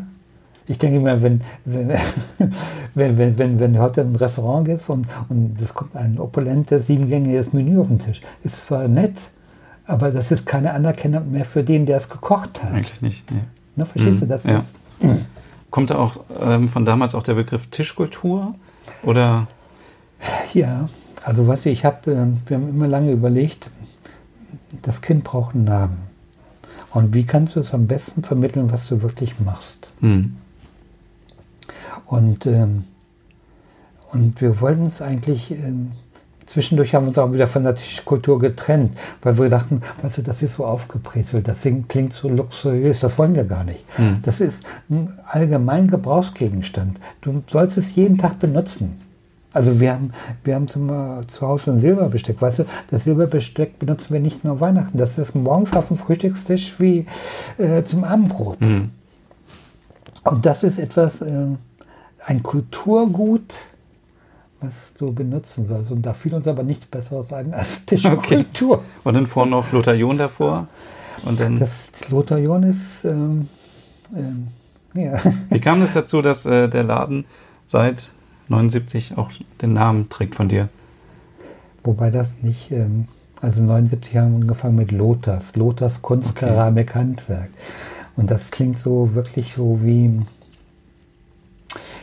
Speaker 2: Ich denke mal, wenn, wenn, wenn, wenn, wenn, wenn du heute in ein Restaurant gehst und, und es kommt ein opulentes, siebengängiges Menü auf den Tisch, ist zwar nett, aber das ist keine Anerkennung mehr für den, der es gekocht hat.
Speaker 3: Eigentlich nicht. Nee.
Speaker 2: Ne, verstehst
Speaker 3: Mhm,
Speaker 2: du, das
Speaker 3: ja.
Speaker 2: ist...
Speaker 3: Kommt da auch ähm, von damals auch der Begriff Tischkultur? Oder?
Speaker 2: Ja, also was ich habe, äh, wir haben immer lange überlegt, das Kind braucht einen Namen. Und wie kannst du es am besten vermitteln, was du wirklich machst?
Speaker 3: Hm.
Speaker 2: Und, ähm, und wir wollten es eigentlich ähm, zwischendurch haben wir uns auch wieder von der Tischkultur getrennt, weil wir dachten, weißt du, das ist so aufgebrezelt, das klingt so luxuriös, das wollen wir gar nicht. Mhm. Das ist ein allgemein Gebrauchsgegenstand. Du sollst es jeden Tag benutzen. Also wir haben, wir haben zum, zu Hause ein Silberbesteck. Weißt du, das Silberbesteck benutzen wir nicht nur Weihnachten. Das ist morgens auf dem Frühstückstisch wie äh, zum Abendbrot. Mhm. Und das ist etwas, äh, ein Kulturgut, was du benutzen sollst. Und da fiel uns aber nichts Besseres ein als Tischkultur. Okay.
Speaker 3: Und dann vorne noch Lothar John davor. Und dann
Speaker 2: das Lothar John ist, ähm, ähm, ja.
Speaker 3: Wie kam es dazu, dass äh, der Laden seit 79 auch den Namen trägt von dir?
Speaker 2: Wobei das nicht, ähm, also 79 haben wir angefangen mit Lothars, Lothars Kunstkeramik okay. Handwerk. Und das klingt so wirklich so wie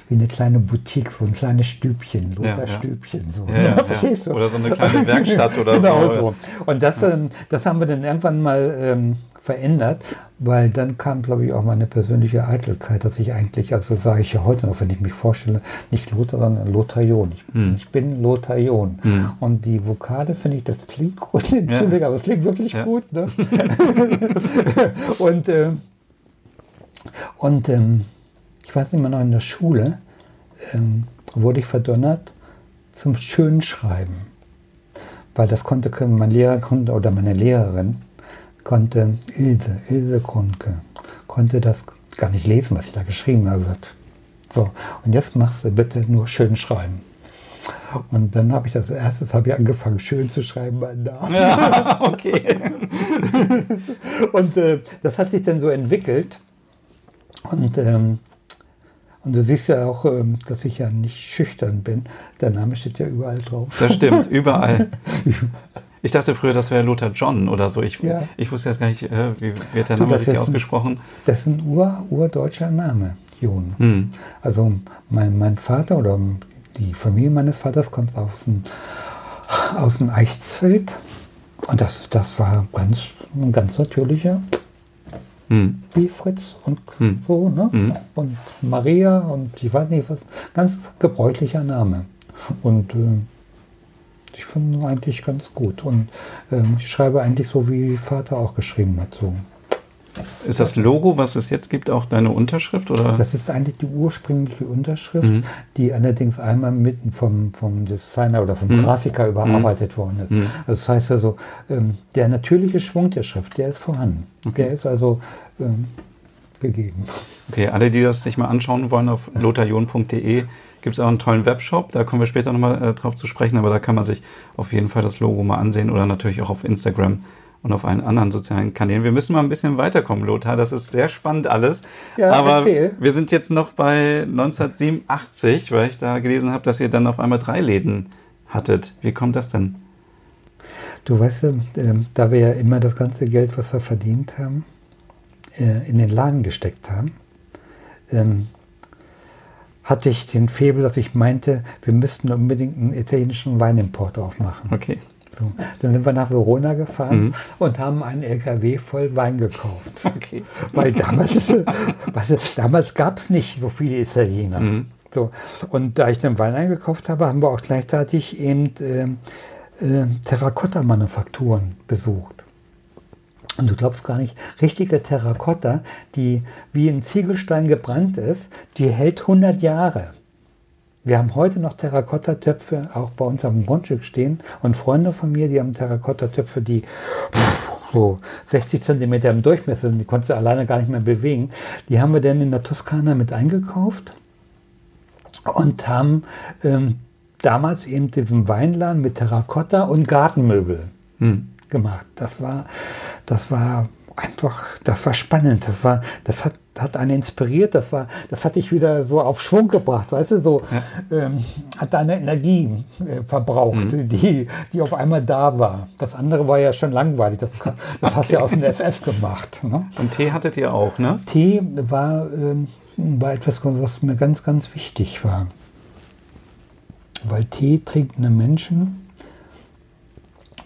Speaker 2: wie eine kleine Boutique, so ein kleines Stübchen, Lothar ja. So.
Speaker 3: Ja, Verstehst du? Oder so eine kleine Werkstatt oder
Speaker 2: genau so. so. Und das, ähm, das haben wir dann irgendwann mal ähm, verändert, weil dann kam, glaube ich, auch meine persönliche Eitelkeit, dass ich eigentlich, also sage ich ja heute noch, wenn ich mich vorstelle, nicht Lothar, sondern Lotharion. Ich, hm. ich bin Lotharion. Hm. Und die Vokale finde ich, das klingt gut, Entschuldigung, ja. aber es klingt wirklich ja. gut. Ne? und äh, und ähm, ich weiß nicht mehr noch in der Schule, ähm, wurde ich verdonnert zum schönen Schreiben. Weil das konnte mein Lehrer konnte, oder meine Lehrerin konnte, Ilse, Ilse Grundke, konnte das gar nicht lesen, was ich da geschrieben habe. So, und jetzt machst du bitte nur schön schreiben. Und dann habe ich das erstes habe ich angefangen, schön zu schreiben, meinen Namen. Ja, okay. und äh, das hat sich dann so entwickelt. Und ähm, und du siehst ja auch, ähm, dass ich ja nicht schüchtern bin. Der Name steht ja überall drauf.
Speaker 3: Das stimmt, überall. Ich dachte früher, das wäre Lothar John oder so. Ich, ja. ich wusste jetzt gar nicht, äh, wie wird der Name du, richtig ausgesprochen.
Speaker 2: Ein, das ist ein ur, urdeutscher Name, Jon. Hm. Also mein, mein Vater oder die Familie meines Vaters kommt aus dem, aus dem Eichsfeld. Und das, das war ganz, ein ganz natürlicher hm. wie Fritz und hm. so, ne? Hm. Und Maria und ich weiß nicht was, ganz gebräuchlicher Name. Und äh, ich finde ihn eigentlich ganz gut. Und äh, ich schreibe eigentlich so, wie Vater auch geschrieben hat. So.
Speaker 3: Ist das Logo, was es jetzt gibt, auch deine Unterschrift? Oder?
Speaker 2: Das ist eigentlich die ursprüngliche Unterschrift, mhm. die allerdings einmal mitten vom, vom Designer oder vom mhm. Grafiker überarbeitet mhm. worden ist. Mhm. Also das heißt also, ähm, der natürliche Schwung der Schrift, der ist vorhanden. Okay. Der ist also ähm, gegeben.
Speaker 3: Okay, alle, die das sich mal anschauen wollen, auf lotharion.de gibt es auch einen tollen Webshop. Da kommen wir später nochmal äh, drauf zu sprechen, aber da kann man sich auf jeden Fall das Logo mal ansehen oder natürlich auch auf Instagram und auf allen anderen sozialen Kanälen. Wir müssen mal ein bisschen weiterkommen, Lothar. Das ist sehr spannend alles. Ja, Aber erzähl. wir sind jetzt noch bei 1987, weil ich da gelesen habe, dass ihr dann auf einmal drei Läden hattet. Wie kommt das denn?
Speaker 2: Du weißt, äh, da wir ja immer das ganze Geld, was wir verdient haben, äh, in den Laden gesteckt haben, ähm, hatte ich den Febel, dass ich meinte, wir müssten unbedingt einen italienischen Weinimport aufmachen.
Speaker 3: Okay.
Speaker 2: Dann sind wir nach Verona gefahren mhm. und haben einen LKW voll Wein gekauft. Okay. Weil damals, du, damals gab es nicht so viele Italiener. Mhm. So. Und da ich den Wein eingekauft habe, haben wir auch gleichzeitig eben äh, äh, Terrakotta-Manufakturen besucht. Und du glaubst gar nicht, richtige Terrakotta, die wie ein Ziegelstein gebrannt ist, die hält 100 Jahre. Wir haben heute noch Terrakotta-Töpfe auch bei uns dem Grundstück stehen. Und Freunde von mir, die haben Terrakotta-Töpfe, die so 60 Zentimeter im Durchmesser sind, die konntest du alleine gar nicht mehr bewegen. Die haben wir dann in der Toskana mit eingekauft und haben ähm, damals eben diesen Weinladen mit Terrakotta und Gartenmöbel hm. gemacht. Das war, das war einfach, das war spannend. Das war, das hat hat einen inspiriert, das war, das hat dich wieder so auf Schwung gebracht, weißt du, so ja. ähm, hat deine Energie äh, verbraucht, mhm. die, die auf einmal da war. Das andere war ja schon langweilig, das, das okay. hast du ja aus dem FF gemacht. Ne?
Speaker 3: Und Tee hattet ihr auch, ne?
Speaker 2: Tee war, ähm, war etwas, was mir ganz, ganz wichtig war. Weil Tee trinkende Menschen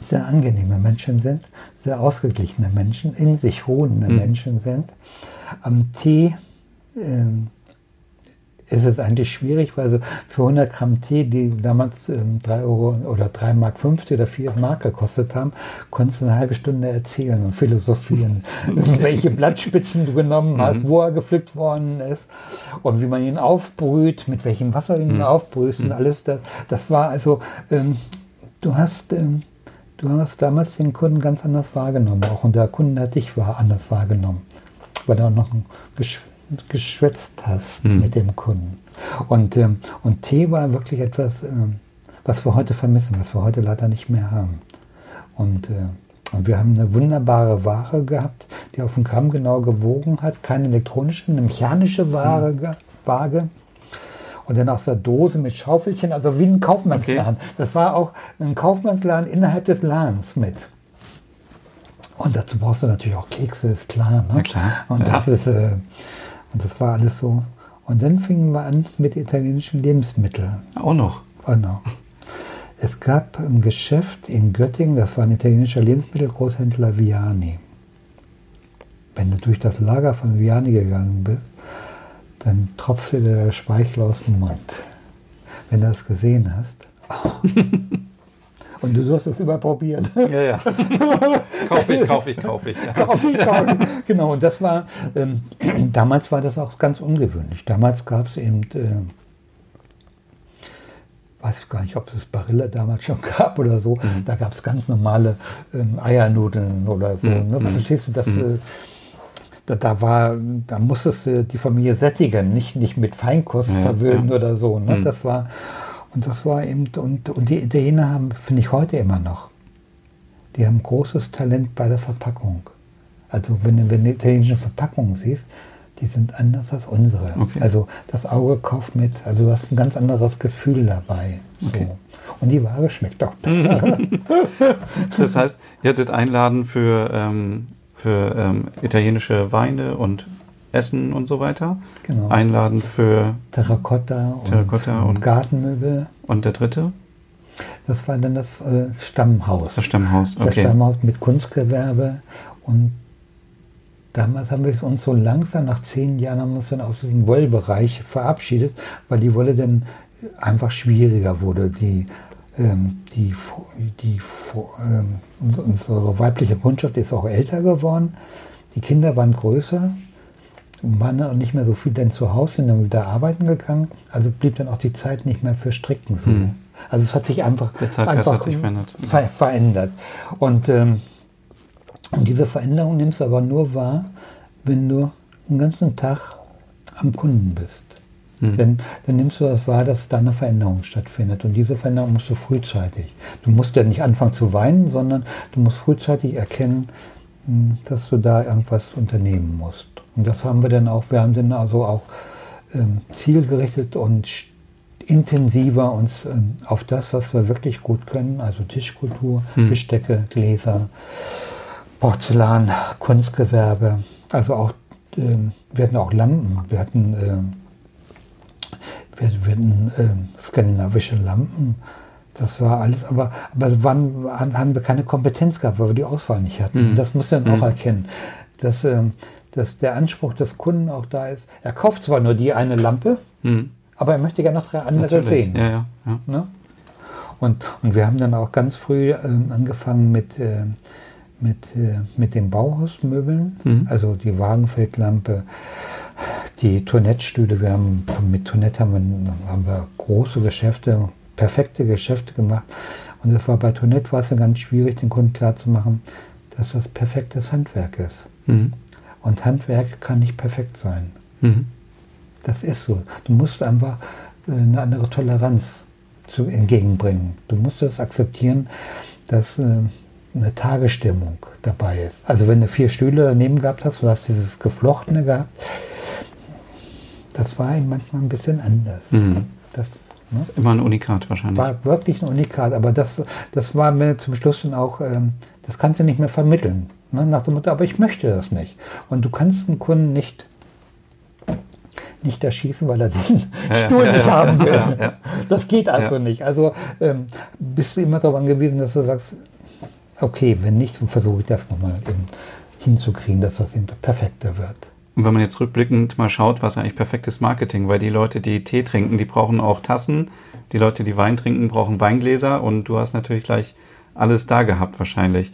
Speaker 2: sehr angenehme Menschen sind, sehr ausgeglichene Menschen, in sich ruhende mhm. Menschen sind am Tee äh, ist es eigentlich schwierig, weil so für 100 Gramm Tee, die damals ähm, 3 Euro oder 3 Mark 50 oder 4 Mark gekostet haben, konntest du eine halbe Stunde erzählen und philosophieren, welche Blattspitzen du genommen hast, mhm. wo er gepflückt worden ist und wie man ihn aufbrüht, mit welchem Wasser ihn mhm. aufbrühst und mhm. alles. Das, das war also, ähm, du hast... Ähm, Du hast damals den Kunden ganz anders wahrgenommen, auch und der Kunde hat dich war anders wahrgenommen, weil du auch noch gesch geschwätzt hast mhm. mit dem Kunden. Und, ähm, und Tee war wirklich etwas, ähm, was wir heute vermissen, was wir heute leider nicht mehr haben. Und, äh, und wir haben eine wunderbare Ware gehabt, die auf dem Gramm genau gewogen hat, keine elektronische, eine mechanische Ware, mhm. Waage und dann aus der Dose mit Schaufelchen, also wie ein Kaufmannsladen. Okay. Das war auch ein Kaufmannsladen innerhalb des Ladens mit. Und dazu brauchst du natürlich auch Kekse, ist klar. Ne?
Speaker 3: klar.
Speaker 2: Und ja. das ist, äh, und das war alles so. Und dann fingen wir an mit italienischen Lebensmitteln.
Speaker 3: Auch noch.
Speaker 2: Auch noch. Es gab ein Geschäft in Göttingen, das war ein italienischer Lebensmittelgroßhändler Viani. Wenn du durch das Lager von Viani gegangen bist, dann tropfte dir der Speichel aus dem Mund. Wenn du das gesehen hast. Und du hast es überprobiert.
Speaker 3: Ja, ja. kauf ich, kauf ich, kauf ich. Ja. Kauf ich,
Speaker 2: kauf ich. Genau, und das war, ähm, damals war das auch ganz ungewöhnlich. Damals gab es eben, äh, weiß gar nicht, ob es Barilla damals schon gab oder so. Mhm. Da gab es ganz normale ähm, Eiernudeln oder so. Mhm. Ne? Verstehst du, das. Mhm. Äh, da, da, war, da musstest du die Familie sättigen, nicht, nicht mit Feinkost ja, verwöhnen ja. oder so. Ne? Mhm. Das war, und das war eben, und, und die Italiener haben, finde ich heute immer noch, die haben großes Talent bei der Verpackung. Also wenn, wenn du die italienischen Verpackungen siehst, die sind anders als unsere. Okay. Also das Auge kauft mit, also du hast ein ganz anderes Gefühl dabei. So. Okay. Und die Ware schmeckt auch besser.
Speaker 3: das heißt, ihr hattet Einladen für ähm, für ähm, italienische Weine und Essen und so weiter. Genau. Einladen für
Speaker 2: Terrakotta, Terrakotta und, und, Gartenmöbel.
Speaker 3: Und der dritte?
Speaker 2: Das war dann das äh, Stammhaus.
Speaker 3: Das Stammhaus, okay.
Speaker 2: Das Stammhaus mit Kunstgewerbe und Damals haben wir uns so langsam, nach zehn Jahren, haben wir uns dann aus diesem Wollbereich verabschiedet, weil die Wolle dann einfach schwieriger wurde. Die die, die, ähm, unsere weibliche Kundschaft ist auch älter geworden. Die Kinder waren größer, waren dann auch nicht mehr so viel denn zu Hause, sind dann wieder arbeiten gegangen. Also blieb dann auch die Zeit nicht mehr für Stricken so. Hm. Also es hat sich einfach, einfach
Speaker 3: hat sich verändert.
Speaker 2: Ver verändert. Und, ähm, und diese Veränderung nimmst du aber nur wahr, wenn du den ganzen Tag am Kunden bist. Mhm. Denn dann nimmst du das wahr, dass da eine Veränderung stattfindet. Und diese Veränderung musst du frühzeitig. Du musst ja nicht anfangen zu weinen, sondern du musst frühzeitig erkennen, hm, dass du da irgendwas unternehmen musst. Und das haben wir dann auch, wir haben dann also auch ähm, zielgerichtet und intensiver uns ähm, auf das, was wir wirklich gut können, also Tischkultur, mhm. Bestecke, Gläser, Porzellan, Kunstgewerbe, also auch, ähm, wir hatten auch Lampen, wir hatten ähm, wir, wir hatten äh, skandinavische Lampen. Das war alles, aber, aber wann haben wir keine Kompetenz gehabt, weil wir die Auswahl nicht hatten. Mhm. Das muss dann auch mhm. erkennen, dass, ähm, dass der Anspruch des Kunden auch da ist. Er kauft zwar nur die eine Lampe, mhm. aber er möchte gerne noch drei andere Natürlich. sehen.
Speaker 3: Ja, ja, ja.
Speaker 2: Ne? Und, und wir haben dann auch ganz früh ähm, angefangen mit, äh, mit, äh, mit den Bauhausmöbeln, mhm. also die Wagenfeldlampe, die Toilettstühle, wir haben mit Toilette haben wir, haben wir große Geschäfte, perfekte Geschäfte gemacht. Und es war bei Toilette war es ganz schwierig, den Kunden klarzumachen, dass das perfektes Handwerk ist. Mhm. Und Handwerk kann nicht perfekt sein. Mhm. Das ist so. Du musst einfach äh, eine andere Toleranz zu, entgegenbringen. Du musst das akzeptieren, dass äh, eine Tagesstimmung dabei ist. Also wenn du vier Stühle daneben gehabt hast, du hast dieses Geflochtene gehabt, das war ihm manchmal ein bisschen anders.
Speaker 3: Mhm. Das, ne? das, ist immer ein Unikat wahrscheinlich.
Speaker 2: War wirklich ein Unikat, aber das, das war mir zum Schluss dann auch, ähm, das kannst du nicht mehr vermitteln. Ne? Nach dem Motto, aber ich möchte das nicht. Und du kannst einen Kunden nicht nicht erschießen, weil er den ja, Stuhl ja, nicht ja, haben will. Das geht also nicht. Also ähm, bist du immer darauf angewiesen, dass du sagst, okay, wenn nicht, dann versuche ich das nochmal hinzukriegen, dass das eben perfekter wird.
Speaker 3: Und wenn man jetzt rückblickend mal schaut, was eigentlich perfektes Marketing, weil die Leute, die Tee trinken, die brauchen auch Tassen, die Leute, die Wein trinken, brauchen Weingläser und du hast natürlich gleich alles da gehabt wahrscheinlich.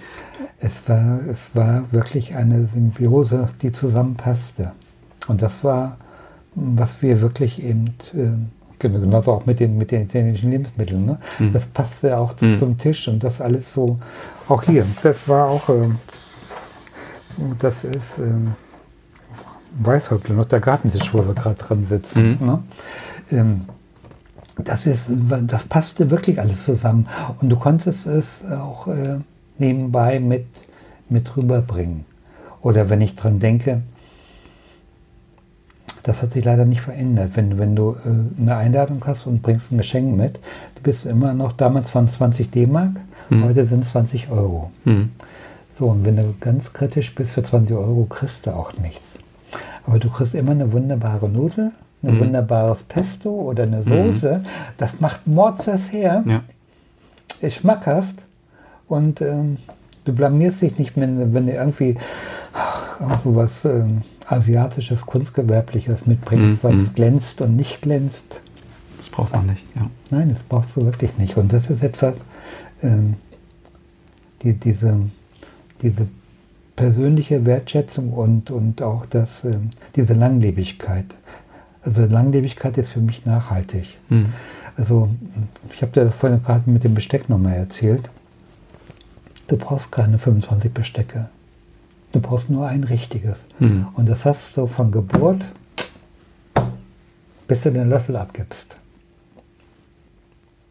Speaker 2: Es war, es war wirklich eine Symbiose, die zusammenpasste. Und das war, was wir wirklich eben, äh, genauso auch mit den, mit den italienischen Lebensmitteln, ne? Mhm. das passte auch mhm. zum Tisch und das alles so, auch hier, das war auch, äh, das ist äh, Weißhäuptler, noch der Gartentisch, wo wir gerade dran sitzen. Mhm. Ne? Ähm, das, ist, das passte wirklich alles zusammen. Und du konntest es auch äh, nebenbei mit, mit rüberbringen. Oder wenn ich dran denke, das hat sich leider nicht verändert. Wenn, wenn du äh, eine Einladung hast und bringst ein Geschenk mit, du bist immer noch, damals waren es 20 D-Mark, hm. heute sind es 20 Euro. Hm. So, und wenn du ganz kritisch bist, für 20 Euro kriegst du auch nichts. Aber du kriegst immer eine wunderbare Nudel, ein mhm. wunderbares Pesto oder eine Soße. Mhm. Das macht Mordsvers her. Ja. Ist schmackhaft. Und ähm, du blamierst dich nicht, wenn, wenn du irgendwie ach, so was ähm, asiatisches, kunstgewerbliches mitbringst, mhm. was mhm. glänzt und nicht glänzt.
Speaker 3: Das braucht man nicht, ja.
Speaker 2: Nein, das brauchst du wirklich nicht. Und das ist etwas, ähm, die, diese, diese persönliche Wertschätzung und, und auch das, äh, diese Langlebigkeit. Also Langlebigkeit ist für mich nachhaltig. Mhm. Also ich habe dir das vorhin gerade mit dem Besteck nochmal erzählt. Du brauchst keine 25 Bestecke. Du brauchst nur ein richtiges. Mhm. Und das hast du von Geburt bis du den Löffel abgibst.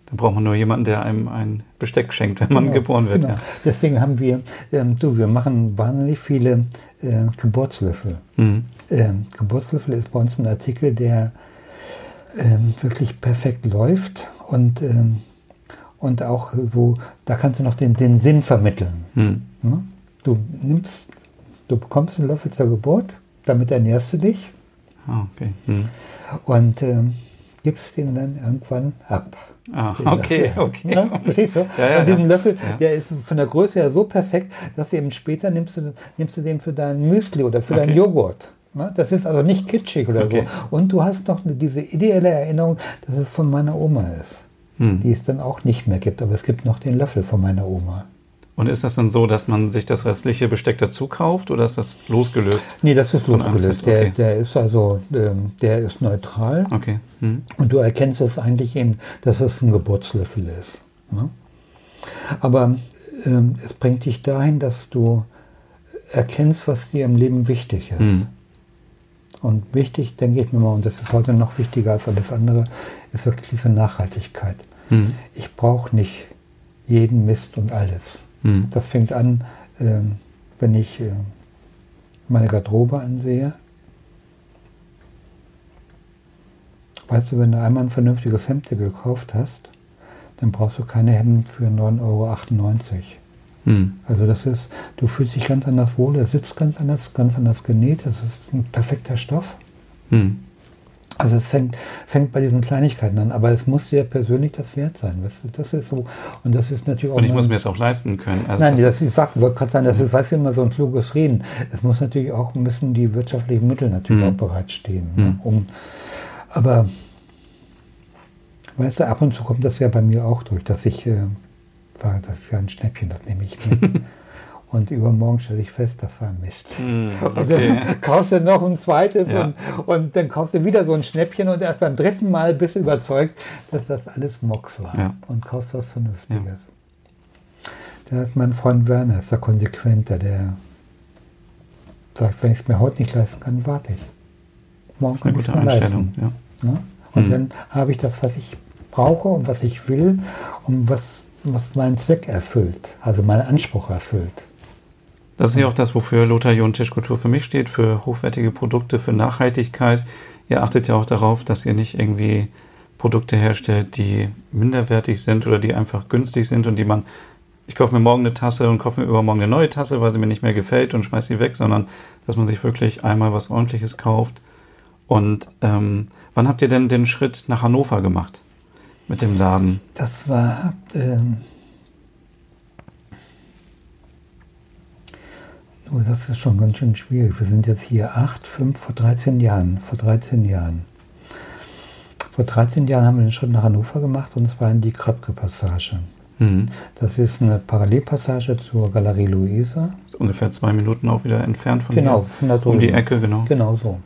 Speaker 3: Da braucht man nur jemanden, der einem ein Besteck schenkt, wenn man genau, geboren wird. Genau. Ja.
Speaker 2: Deswegen haben wir, ähm, du, wir machen wahnsinnig viele äh, Geburtslöffel. Mhm. Ähm, Geburtslöffel ist bei uns ein Artikel, der ähm, wirklich perfekt läuft und, ähm, und auch so, da kannst du noch den, den Sinn vermitteln. Mhm. Ne? Du nimmst, du bekommst einen Löffel zur Geburt, damit ernährst du dich.
Speaker 3: Ah, okay. Mhm.
Speaker 2: Und ähm, gibst ihn dann irgendwann ab.
Speaker 3: Ah, okay, Löffel. okay. Ja,
Speaker 2: verstehst du? Ja, ja, und diesen Löffel, der ist von der Größe her so perfekt, dass du eben später nimmst du, nimmst du den für dein Müsli oder für okay. deinen Joghurt. Das ist also nicht kitschig oder okay. so. Und du hast noch diese ideelle Erinnerung, dass es von meiner Oma ist, hm. die es dann auch nicht mehr gibt. Aber es gibt noch den Löffel von meiner Oma.
Speaker 3: Und ist das dann so, dass man sich das restliche Besteck dazu kauft oder ist das losgelöst?
Speaker 2: Nee, das ist losgelöst. Der, okay. der ist also, ähm, der ist neutral.
Speaker 3: Okay. Hm.
Speaker 2: Und du erkennst es eigentlich eben, dass es ein Geburtslöffel ist. Ne? Aber ähm, es bringt dich dahin, dass du erkennst, was dir im Leben wichtig ist. Hm. Und wichtig, denke ich mir mal, und das ist heute noch wichtiger als alles andere, ist wirklich diese Nachhaltigkeit. Hm. Ich brauche nicht jeden Mist und alles. Mhm. Das fängt an, äh, wenn ich äh, meine Garderobe ansehe. Weißt du, wenn du einmal ein vernünftiges Hemd dir gekauft hast, dann brauchst du keine Hemden für 9,98 Euro. Mhm. Also das ist, du fühlst dich ganz anders wohl, er sitzt ganz anders, ganz anders genäht, das ist ein perfekter Stoff. Mhm. Also es fängt, fängt bei diesen Kleinigkeiten an, aber es muss sehr persönlich das wert sein. Weißt du? Das ist so. Und das ist natürlich auch.
Speaker 3: Und ich muss mir es auch leisten können.
Speaker 2: Also nein, das, das ist, ich wollte gerade sagen, das ist, weißt du, immer so ein kluges Reden. Es muss natürlich auch, müssen die wirtschaftlichen Mittel natürlich mhm. auch bereitstehen. Mhm. Ne? Um, aber weißt du, ab und zu kommt das ja bei mir auch durch, dass ich äh, sage, das ja ein Schnäppchen, das nehme ich mit. Und übermorgen stelle ich fest, das war Mist. Mm, okay. Und dann kaufst du noch ein zweites ja. und, und dann kaufst du wieder so ein Schnäppchen und erst beim dritten Mal bist du überzeugt, dass das alles Mox war ja. und kaufst was Vernünftiges. Ja. Da ist mein Freund Werner, ist der konsequenter, der sagt, wenn ich es mir heute nicht leisten kann, warte ich.
Speaker 3: Morgen kann ich es mir leisten.
Speaker 2: Ja. Und mhm. dann habe ich das, was ich brauche und was ich will und was, was meinen Zweck erfüllt, also meinen Anspruch erfüllt.
Speaker 3: Das ist ja auch das, wofür Lothar Jon Tischkultur für mich steht, für hochwertige Produkte, für Nachhaltigkeit. Ihr achtet ja auch darauf, dass ihr nicht irgendwie Produkte herstellt, die minderwertig sind oder die einfach günstig sind und die man, ich kaufe mir morgen eine Tasse und kaufe mir übermorgen eine neue Tasse, weil sie mir nicht mehr gefällt und schmeiße sie weg, sondern dass man sich wirklich einmal was ordentliches kauft. Und ähm, wann habt ihr denn den Schritt nach Hannover gemacht mit dem Laden?
Speaker 2: Das war ähm, Oh, das ist schon ganz schön schwierig. Wir sind jetzt hier acht, fünf, vor 13 Jahren. Vor 13 Jahren. Vor 13 Jahren haben wir den Schritt nach Hannover gemacht und zwar in die Kröpke-Passage. Mhm. Das ist eine Parallelpassage zur Galerie Luise.
Speaker 3: Ungefähr zwei Minuten auch wieder entfernt von
Speaker 2: genau, hier. Von
Speaker 3: der um die Ecke, genau.
Speaker 2: Genau so.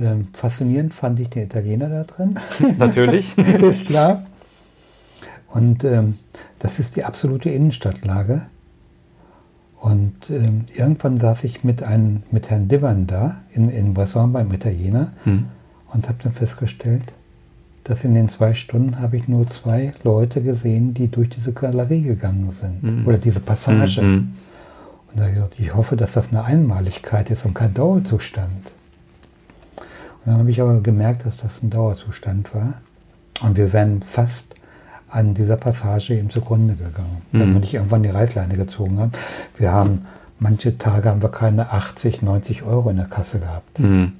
Speaker 2: Ähm, faszinierend fand ich den Italiener da drin.
Speaker 3: Natürlich.
Speaker 2: ist klar. Und ähm, das ist die absolute Innenstadtlage. Und ähm, irgendwann saß ich mit, einem, mit Herrn Dibbern da in, in Bresson beim Italiener hm. und habe dann festgestellt, dass in den zwei Stunden habe ich nur zwei Leute gesehen, die durch diese Galerie gegangen sind. Hm. Oder diese Passage. Hm. Und da habe ich gesagt, ich hoffe, dass das eine Einmaligkeit ist und kein Dauerzustand. Und dann habe ich aber gemerkt, dass das ein Dauerzustand war. Und wir wären fast an dieser Passage eben zugrunde gegangen, mhm. wenn wir nicht irgendwann die Reißleine gezogen haben. Wir haben, manche Tage haben wir keine 80, 90 Euro in der Kasse gehabt. Mhm.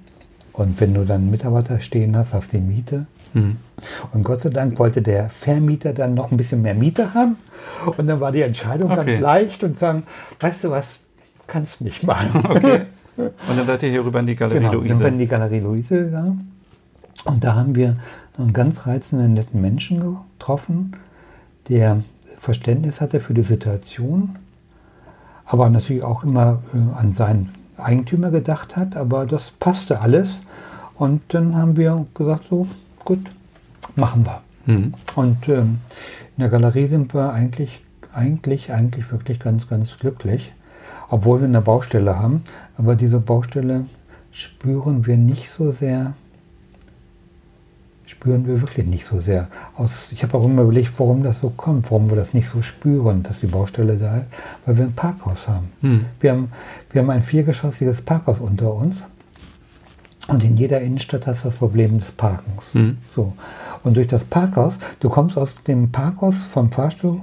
Speaker 2: Und wenn du dann Mitarbeiter stehen hast, hast du die Miete. Mhm. Und Gott sei Dank wollte der Vermieter dann noch ein bisschen mehr Miete haben. Und dann war die Entscheidung okay. ganz leicht und sagen, weißt du was, kannst mich mal. Okay.
Speaker 3: Und dann seid ihr hier rüber in die Galerie
Speaker 2: genau,
Speaker 3: Luise.
Speaker 2: Dann sind wir in die Galerie Luise gegangen. Und da haben wir einen ganz reizenden, netten Menschen getroffen, der Verständnis hatte für die Situation, aber natürlich auch immer äh, an seinen Eigentümer gedacht hat, aber das passte alles. Und dann haben wir gesagt, so, gut, machen wir. Mhm. Und ähm, in der Galerie sind wir eigentlich, eigentlich, eigentlich wirklich ganz, ganz glücklich, obwohl wir eine Baustelle haben. Aber diese Baustelle spüren wir nicht so sehr spüren wir wirklich nicht so sehr. Aus, ich habe auch immer überlegt, warum das so kommt, warum wir das nicht so spüren, dass die Baustelle da ist, weil wir ein Parkhaus haben. Hm. Wir haben. Wir haben ein viergeschossiges Parkhaus unter uns und in jeder Innenstadt hast du das Problem des Parkens. Hm. So. Und durch das Parkhaus, du kommst aus dem Parkhaus vom Fahrstuhl,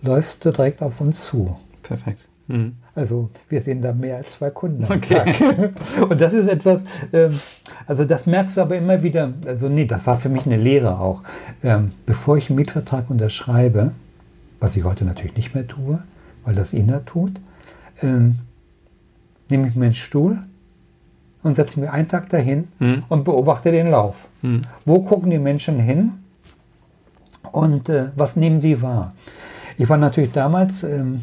Speaker 2: läufst du direkt auf uns zu.
Speaker 3: Perfekt.
Speaker 2: Mhm. Also wir sehen da mehr als zwei Kunden am okay. Tag. Und das ist etwas, ähm, also das merkst du aber immer wieder, also nee, das war für mich eine Lehre auch. Ähm, bevor ich einen Mietvertrag unterschreibe, was ich heute natürlich nicht mehr tue, weil das Ina tut, ähm, nehme ich mir einen Stuhl und setze mich einen Tag dahin mhm. und beobachte den Lauf. Mhm. Wo gucken die Menschen hin und äh, was nehmen sie wahr? Ich war natürlich damals ähm,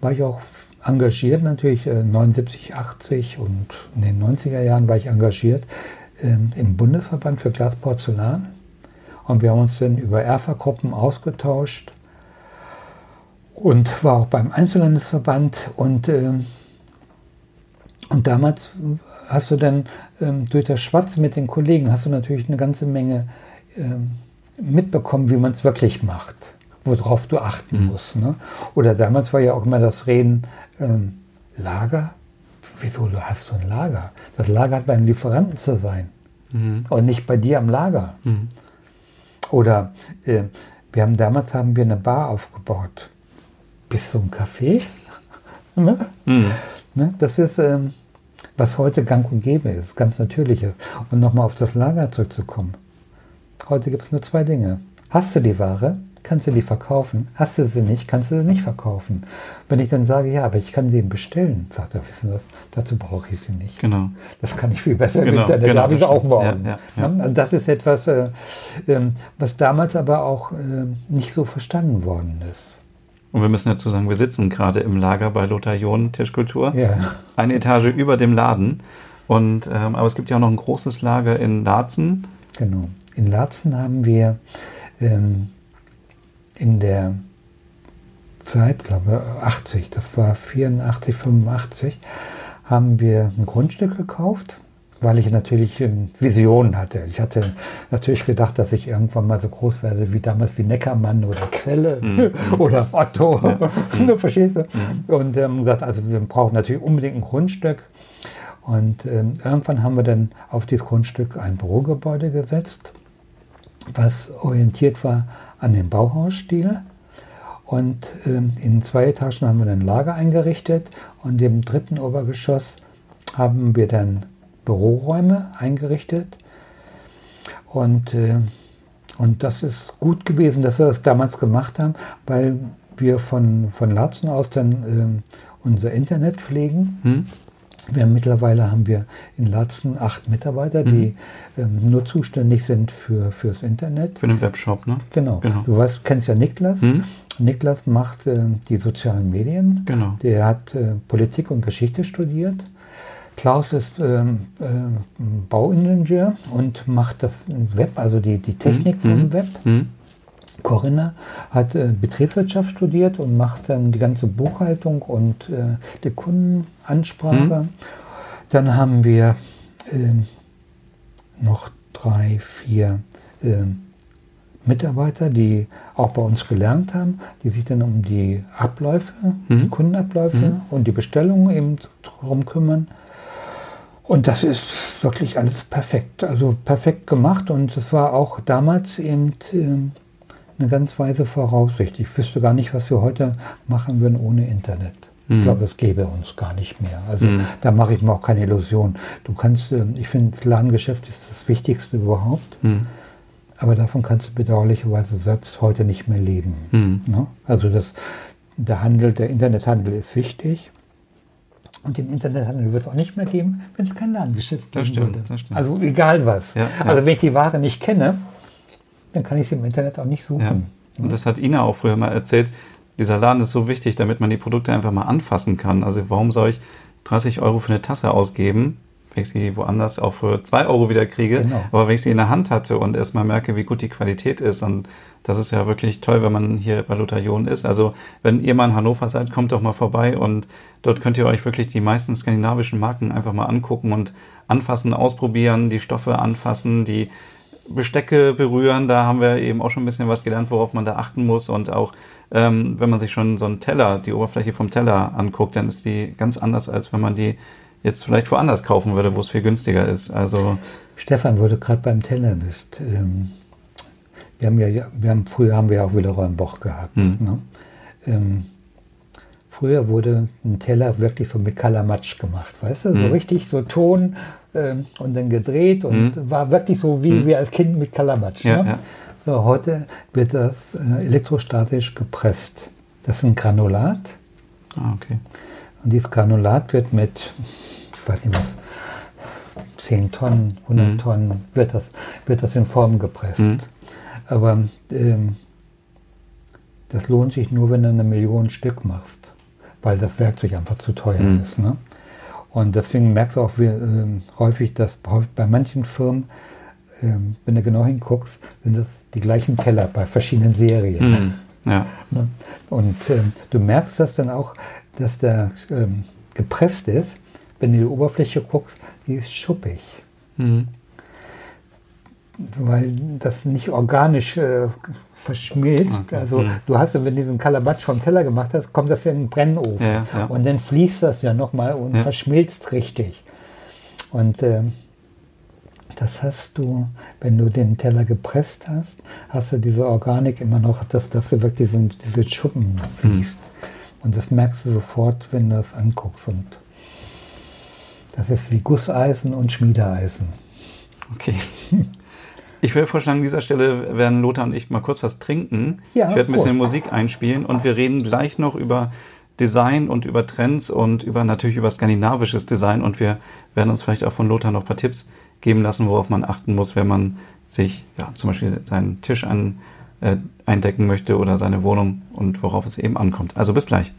Speaker 2: war ich auch engagiert, natürlich äh, 79, 80 und in den 90er Jahren war ich engagiert äh, im Bundesverband für Glasporzellan. Und wir haben uns dann über Erfa-Gruppen ausgetauscht und war auch beim Einzelhandelsverband. Und, äh, und damals hast du dann ähm, durch das Schwatzen mit den Kollegen, hast du natürlich eine ganze Menge ähm, mitbekommen, wie man es wirklich macht worauf du achten mhm. musst. Ne? Oder damals war ja auch immer das Reden, ähm, Lager? Wieso hast du ein Lager? Das Lager hat beim Lieferanten zu sein mhm. und nicht bei dir am Lager. Mhm. Oder äh, wir haben damals haben wir eine Bar aufgebaut. Bist du ein Café? ne? Mhm. Ne? Das ist, ähm, was heute gang und gäbe ist, ganz natürlich ist. Und nochmal auf das Lager zurückzukommen. Heute gibt es nur zwei Dinge. Hast du die Ware? Kannst du die verkaufen. Hast du sie nicht, kannst du sie nicht verkaufen. Wenn ich dann sage, ja, aber ich kann sie bestellen, sagt er, wissen Sie was, dazu brauche ich sie nicht.
Speaker 3: Genau.
Speaker 2: Das kann ich viel besser genau, im Internet, genau, da habe ich sie auch morgen. Ja, ja, ja. Und das ist etwas, äh, äh, was damals aber auch äh, nicht so verstanden worden ist.
Speaker 3: Und wir müssen dazu sagen, wir sitzen gerade im Lager bei Lothar John Tischkultur. Ja. Eine Etage über dem Laden. Und, ähm, aber es gibt ja auch noch ein großes Lager in Laatzen.
Speaker 2: Genau. In Laatzen haben wir ähm, in der Zeit, glaube 80, das war 84, 85, haben wir ein Grundstück gekauft, weil ich natürlich Visionen hatte. Ich hatte natürlich gedacht, dass ich irgendwann mal so groß werde wie damals wie Neckermann oder Quelle mhm. oder Otto. Ja. Mhm. Verstehst du? Mhm. Und ähm, gesagt, also wir brauchen natürlich unbedingt ein Grundstück. Und ähm, irgendwann haben wir dann auf dieses Grundstück ein Bürogebäude gesetzt, was orientiert war an den Bauhausstil. Und ähm, in zwei Etagen haben wir ein Lager eingerichtet und im dritten Obergeschoss haben wir dann Büroräume eingerichtet. Und, äh, und das ist gut gewesen, dass wir das damals gemacht haben, weil wir von, von Laatzen aus dann äh, unser Internet pflegen. Hm. Wir haben, mittlerweile haben wir in Latzen acht Mitarbeiter, die mhm. ähm, nur zuständig sind für fürs Internet.
Speaker 3: Für den Webshop, ne?
Speaker 2: Genau. genau. Du weißt, kennst ja Niklas. Mhm. Niklas macht äh, die sozialen Medien.
Speaker 3: Genau.
Speaker 2: Der hat äh, Politik und Geschichte studiert. Klaus ist ähm, äh, Bauingenieur und macht das Web, also die, die Technik mhm. vom Web. Corinna hat äh, Betriebswirtschaft studiert und macht dann die ganze Buchhaltung und äh, die Kundenansprache. Mhm. Dann haben wir äh, noch drei, vier äh, Mitarbeiter, die auch bei uns gelernt haben, die sich dann um die Abläufe, mhm. die Kundenabläufe mhm. und die Bestellungen eben darum kümmern. Und das ist wirklich alles perfekt, also perfekt gemacht. Und es war auch damals eben äh, eine ganz weise Voraussicht. Ich wüsste gar nicht, was wir heute machen würden ohne Internet. Ich hm. glaube, es gäbe uns gar nicht mehr. Also mhm. da mache ich mir auch keine Illusion. Du kannst, ähm, ich finde, das Ladengeschäft ist das Wichtigste überhaupt. Mhm. Aber davon kannst du bedauerlicherweise selbst heute nicht mehr leben. Mhm. Ne? Also das, der Handel, der Internethandel ist wichtig. Und den Internethandel wird es auch nicht mehr geben, wenn es kein Ladengeschäft geben
Speaker 3: stimmt,
Speaker 2: würde. Also egal was.
Speaker 3: Ja,
Speaker 2: ja. Also wenn ich die Ware nicht kenne, dann kann ich sie im Internet auch nicht suchen. Ja.
Speaker 3: Und das hat Ina auch früher mal erzählt. Dieser Laden ist so wichtig, damit man die Produkte einfach mal anfassen kann. Also warum soll ich 30 Euro für eine Tasse ausgeben, wenn ich sie woanders auch für 2 Euro wieder kriege. Genau. Aber wenn ich sie in der Hand hatte und erstmal merke, wie gut die Qualität ist. Und das ist ja wirklich toll, wenn man hier bei Lothar John ist. Also wenn ihr mal in Hannover seid, kommt doch mal vorbei und dort könnt ihr euch wirklich die meisten skandinavischen Marken einfach mal angucken und anfassen, ausprobieren, die Stoffe anfassen, die Bestecke berühren. Da haben wir eben auch schon ein bisschen was gelernt, worauf man da achten muss. Und auch ähm, wenn man sich schon so einen Teller, die Oberfläche vom Teller anguckt, dann ist die ganz anders, als wenn man die jetzt vielleicht woanders kaufen würde, wo es viel günstiger ist. Also
Speaker 2: Stefan, wo du gerade beim Teller bist. Ähm, wir haben ja, wir haben, früher haben wir ja auch Willeroy Boch gehabt. Mhm. Ne? Ähm, früher wurde ein Teller wirklich so mit Kalamatsch gemacht, weißt du? So mhm. richtig so Ton, ähm, und dann gedreht und mhm. war wirklich so wie mhm. wir als Kind mit Kalamatsch. Ja, ne? ja. So, heute wird das äh, elektrostatisch gepresst. Das ist ein Granulat.
Speaker 3: Ah, okay.
Speaker 2: Und dieses Granulat wird mit, ich weiß nicht was, 10 Tonnen, 100 mhm. Tonnen, wird das, wird das in Form gepresst. Mhm. Aber ähm, das lohnt sich nur, wenn du eine Million Stück machst, weil das Werkzeug einfach zu teuer mhm. ist. Ne? Und deswegen merkst du auch wie, äh, häufig, dass bei manchen Firmen, äh, wenn du genau hinguckst, sind das die gleichen Teller bei verschiedenen Serien.
Speaker 3: Mhm. Ja.
Speaker 2: Ne? Und äh, du merkst das dann auch, dass der ähm, gepresst ist. Wenn du die Oberfläche guckst, die ist schuppig. Mhm weil das nicht organisch äh, verschmilzt. Okay. Also mhm. du hast, wenn du diesen Kalabatsch vom Teller gemacht hast, kommt das ja in den Brennofen. Ja, ja. Und dann fließt das ja nochmal und ja. verschmilzt richtig. Und äh, das hast du, wenn du den Teller gepresst hast, hast du diese Organik immer noch, dass, dass du wirklich diesen, diese Schuppen fließt. Mhm. Und das merkst du sofort, wenn du das anguckst. Und das ist wie Gusseisen und Schmiedeeisen.
Speaker 3: Okay. Ich würde vorschlagen, an dieser Stelle werden Lothar und ich mal kurz was trinken.
Speaker 2: Ja,
Speaker 3: ich werde ein bisschen cool. Musik einspielen und wir reden gleich noch über Design und über Trends und über natürlich über skandinavisches Design und wir werden uns vielleicht auch von Lothar noch ein paar Tipps geben lassen, worauf man achten muss, wenn man sich ja, zum Beispiel seinen Tisch an, äh, eindecken möchte oder seine Wohnung und worauf es eben ankommt. Also bis gleich.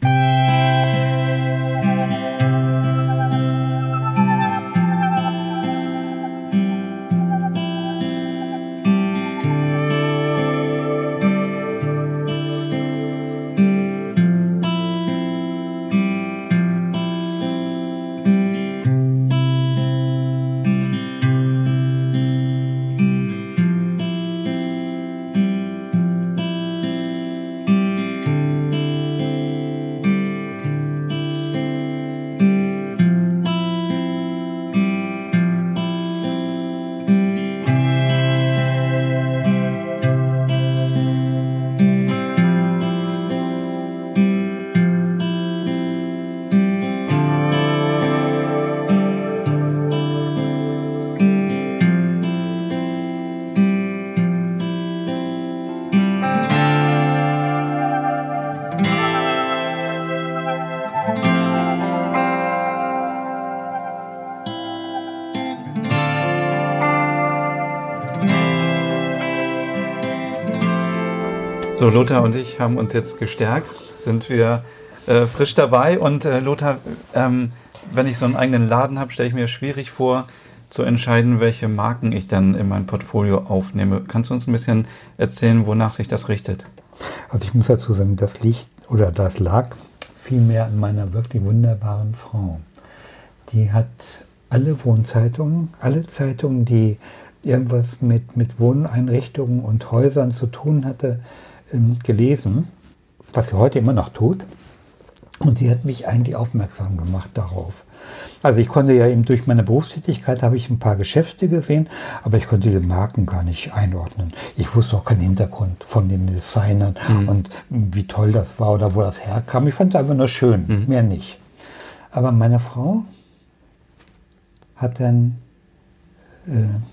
Speaker 3: So, Lothar und ich haben uns jetzt gestärkt, sind wir äh, frisch dabei. Und äh, Lothar, ähm, wenn ich so einen eigenen Laden habe, stelle ich mir schwierig vor, zu entscheiden, welche Marken ich dann in mein Portfolio aufnehme. Kannst du uns ein bisschen erzählen, wonach sich das richtet?
Speaker 2: Also ich muss dazu sagen, das liegt oder das lag vielmehr an meiner wirklich wunderbaren Frau. Die hat alle Wohnzeitungen, alle Zeitungen, die irgendwas mit, mit Wohneinrichtungen und Häusern zu tun hatte, gelesen, was sie heute immer noch tut. Und sie hat mich eigentlich aufmerksam gemacht darauf. Also ich konnte ja eben durch meine Berufstätigkeit habe ich ein paar Geschäfte gesehen, aber ich konnte die Marken gar nicht einordnen. Ich wusste auch keinen Hintergrund von den Designern mhm. und wie toll das war oder wo das herkam. Ich fand es einfach nur schön, mhm. mehr nicht. Aber meine Frau hat dann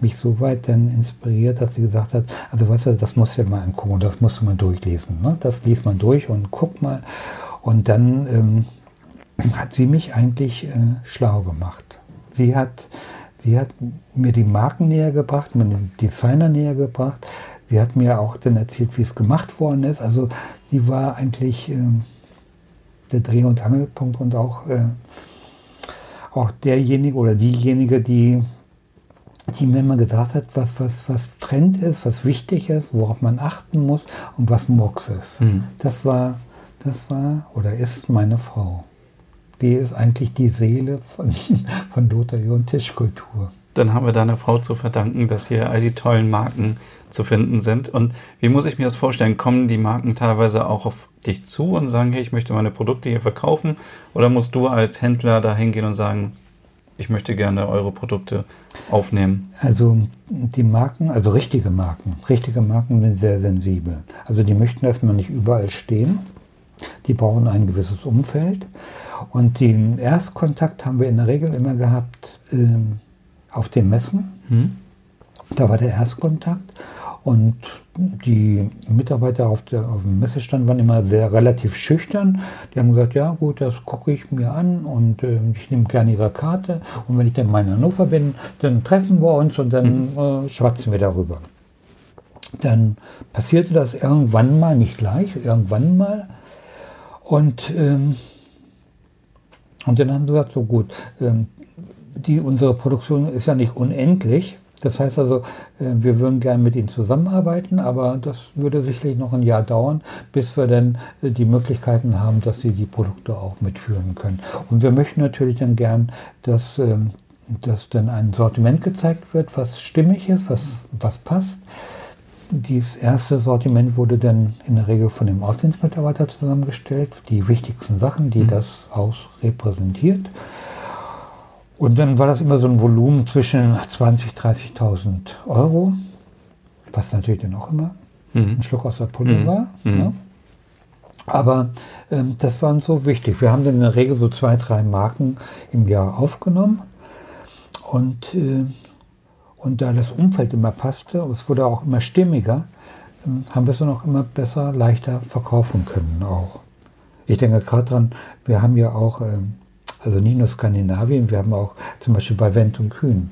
Speaker 2: mich so weit dann inspiriert, dass sie gesagt hat, also weißt du, das musst du ja mal angucken, das musst du mal durchlesen. Ne? Das liest man durch und guck mal. Und dann ähm, hat sie mich eigentlich äh, schlau gemacht. Sie hat, sie hat mir die Marken näher gebracht, mir den Designer näher gebracht. Sie hat mir auch dann erzählt, wie es gemacht worden ist. Also sie war eigentlich äh, der Dreh- und Angelpunkt und auch, äh, auch derjenige oder diejenige, die, die mir immer gesagt hat, was, was, was Trend ist, was wichtig ist, worauf man achten muss und was Murks ist. Mhm. Das war, das war oder ist meine Frau die ist eigentlich die Seele von, von Lothar und Tischkultur.
Speaker 3: Dann haben wir deiner Frau zu verdanken, dass hier all die tollen Marken zu finden sind. Und wie muss ich mir das vorstellen? Kommen die Marken teilweise auch auf dich zu und sagen, hey, ich möchte meine Produkte hier verkaufen? Oder musst du als Händler da hingehen und sagen, ich möchte gerne eure Produkte aufnehmen?
Speaker 2: Also die Marken, also richtige Marken, richtige Marken sind sehr sensibel. Also die möchten erstmal nicht überall stehen. Die brauchen ein gewisses Umfeld. Und den Erstkontakt haben wir in der Regel immer gehabt ähm, auf den Messen. Hm. Da war der Erstkontakt. Und die Mitarbeiter auf, der, auf dem Messestand waren immer sehr relativ schüchtern. Die haben gesagt, ja gut, das gucke ich mir an und äh, ich nehme gerne ihre Karte. Und wenn ich dann mal in Hannover bin, dann treffen wir uns und dann mhm. äh, schwatzen wir darüber. Dann passierte das irgendwann mal, nicht gleich, irgendwann mal. Und ähm, und dann haben sie gesagt, so gut, ähm, die, unsere Produktion ist ja nicht unendlich. Das heißt also, äh, wir würden gerne mit ihnen zusammenarbeiten, aber das würde sicherlich noch ein Jahr dauern, bis wir dann äh, die Möglichkeiten haben, dass sie die Produkte auch mitführen können. Und wir möchten natürlich dann gern, dass, ähm, dass dann ein Sortiment gezeigt wird, was stimmig ist, was, was passt. Dieses erste Sortiment wurde dann in der Regel von dem Auslandsmitarbeiter zusammengestellt, die wichtigsten Sachen, die mhm. das Haus repräsentiert. Und dann war das immer so ein Volumen zwischen 20.000, 30.000 Euro, was natürlich dann auch immer mhm. ein Schluck aus der Pulle mhm. war. Mhm. Ne? Aber ähm, das war uns so wichtig. Wir haben dann in der Regel so zwei, drei Marken im Jahr aufgenommen. Und äh, und da das Umfeld immer passte, es wurde auch immer stimmiger, ähm, haben wir es dann auch immer besser, leichter verkaufen können auch. Ich denke gerade dran, wir haben ja auch, ähm, also nicht nur Skandinavien, wir haben auch zum Beispiel bei Wendt und Kühn.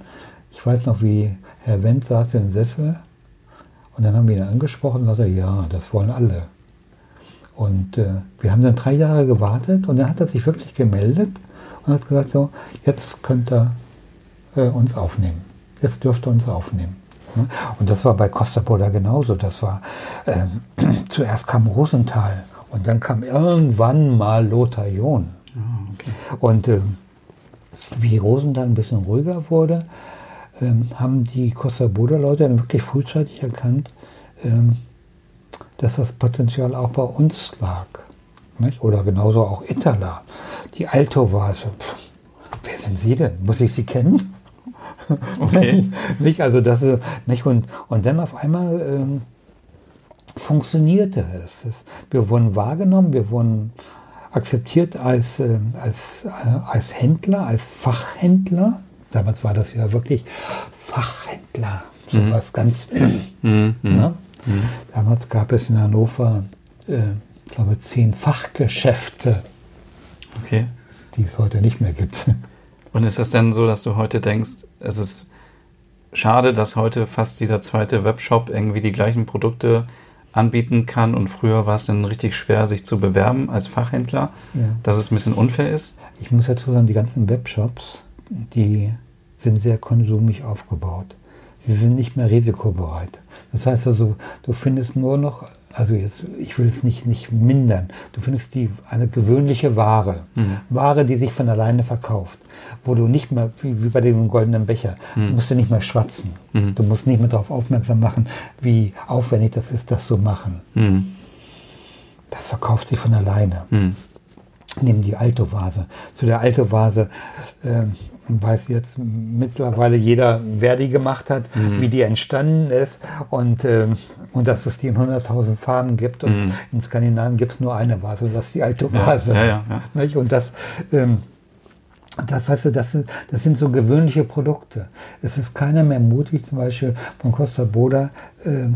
Speaker 2: Ich weiß noch, wie Herr Wendt saß im Sessel und dann haben wir ihn angesprochen und sagte, ja, das wollen alle. Und äh, wir haben dann drei Jahre gewartet und dann hat er sich wirklich gemeldet und hat gesagt, so, jetzt könnt ihr äh, uns aufnehmen jetzt dürft ihr uns aufnehmen. Ne? Und das war bei Costa Pola genauso. Das war, ähm, zuerst kam Rosenthal und dann kam irgendwann mal Lothar John. Und ähm, wie Rosenthal ein bisschen ruhiger wurde, ähm, haben die Costa Boda Leute dann wirklich frühzeitig erkannt, ähm, dass das Potenzial auch bei uns lag. Nicht? Oder genauso auch Itala. Die Alto war so, pff, wer sind Sie denn? Muss ich Sie kennen? Okay. nicht, also das ist, nicht, und, und dann auf einmal ähm, funktionierte es. Wir wurden wahrgenommen, wir wurden akzeptiert als, äh, als, äh, als Händler, als Fachhändler. Damals war das ja wirklich Fachhändler, so mhm. was ganz. Mhm. Ne? Mhm. Damals gab es in Hannover, äh, ich glaube, zehn Fachgeschäfte, okay. die es heute nicht mehr gibt.
Speaker 3: Und ist es denn so, dass du heute denkst, es ist schade, dass heute fast jeder zweite Webshop irgendwie die gleichen Produkte anbieten kann und früher war es dann richtig schwer, sich zu bewerben als Fachhändler, ja. dass es ein bisschen unfair ist?
Speaker 2: Ich muss dazu sagen, die ganzen Webshops, die sind sehr konsumig aufgebaut. Sie sind nicht mehr risikobereit. Das heißt also, du findest nur noch also jetzt, ich will es nicht, nicht mindern. Du findest die, eine gewöhnliche Ware. Mhm. Ware, die sich von alleine verkauft. Wo du nicht mehr, wie, wie bei diesem goldenen Becher, mhm. musst du nicht mehr schwatzen. Mhm. Du musst nicht mehr darauf aufmerksam machen, wie aufwendig das ist, das zu machen. Mhm. Das verkauft sich von alleine. Mhm. Nimm die Alto-Vase. Zu der Alto-Vase äh, weiß jetzt mittlerweile jeder, wer die gemacht hat, mhm. wie die entstanden ist und, äh, und dass es die in 100.000 Farben gibt. Und mhm. in Skandinavien gibt es nur eine Vase, das ist die alte Vase. Ja, ja, ja, und das, ähm, das, weißt du, das, sind, das sind so gewöhnliche Produkte. Es ist keiner mehr mutig, zum Beispiel von Costa Boda äh,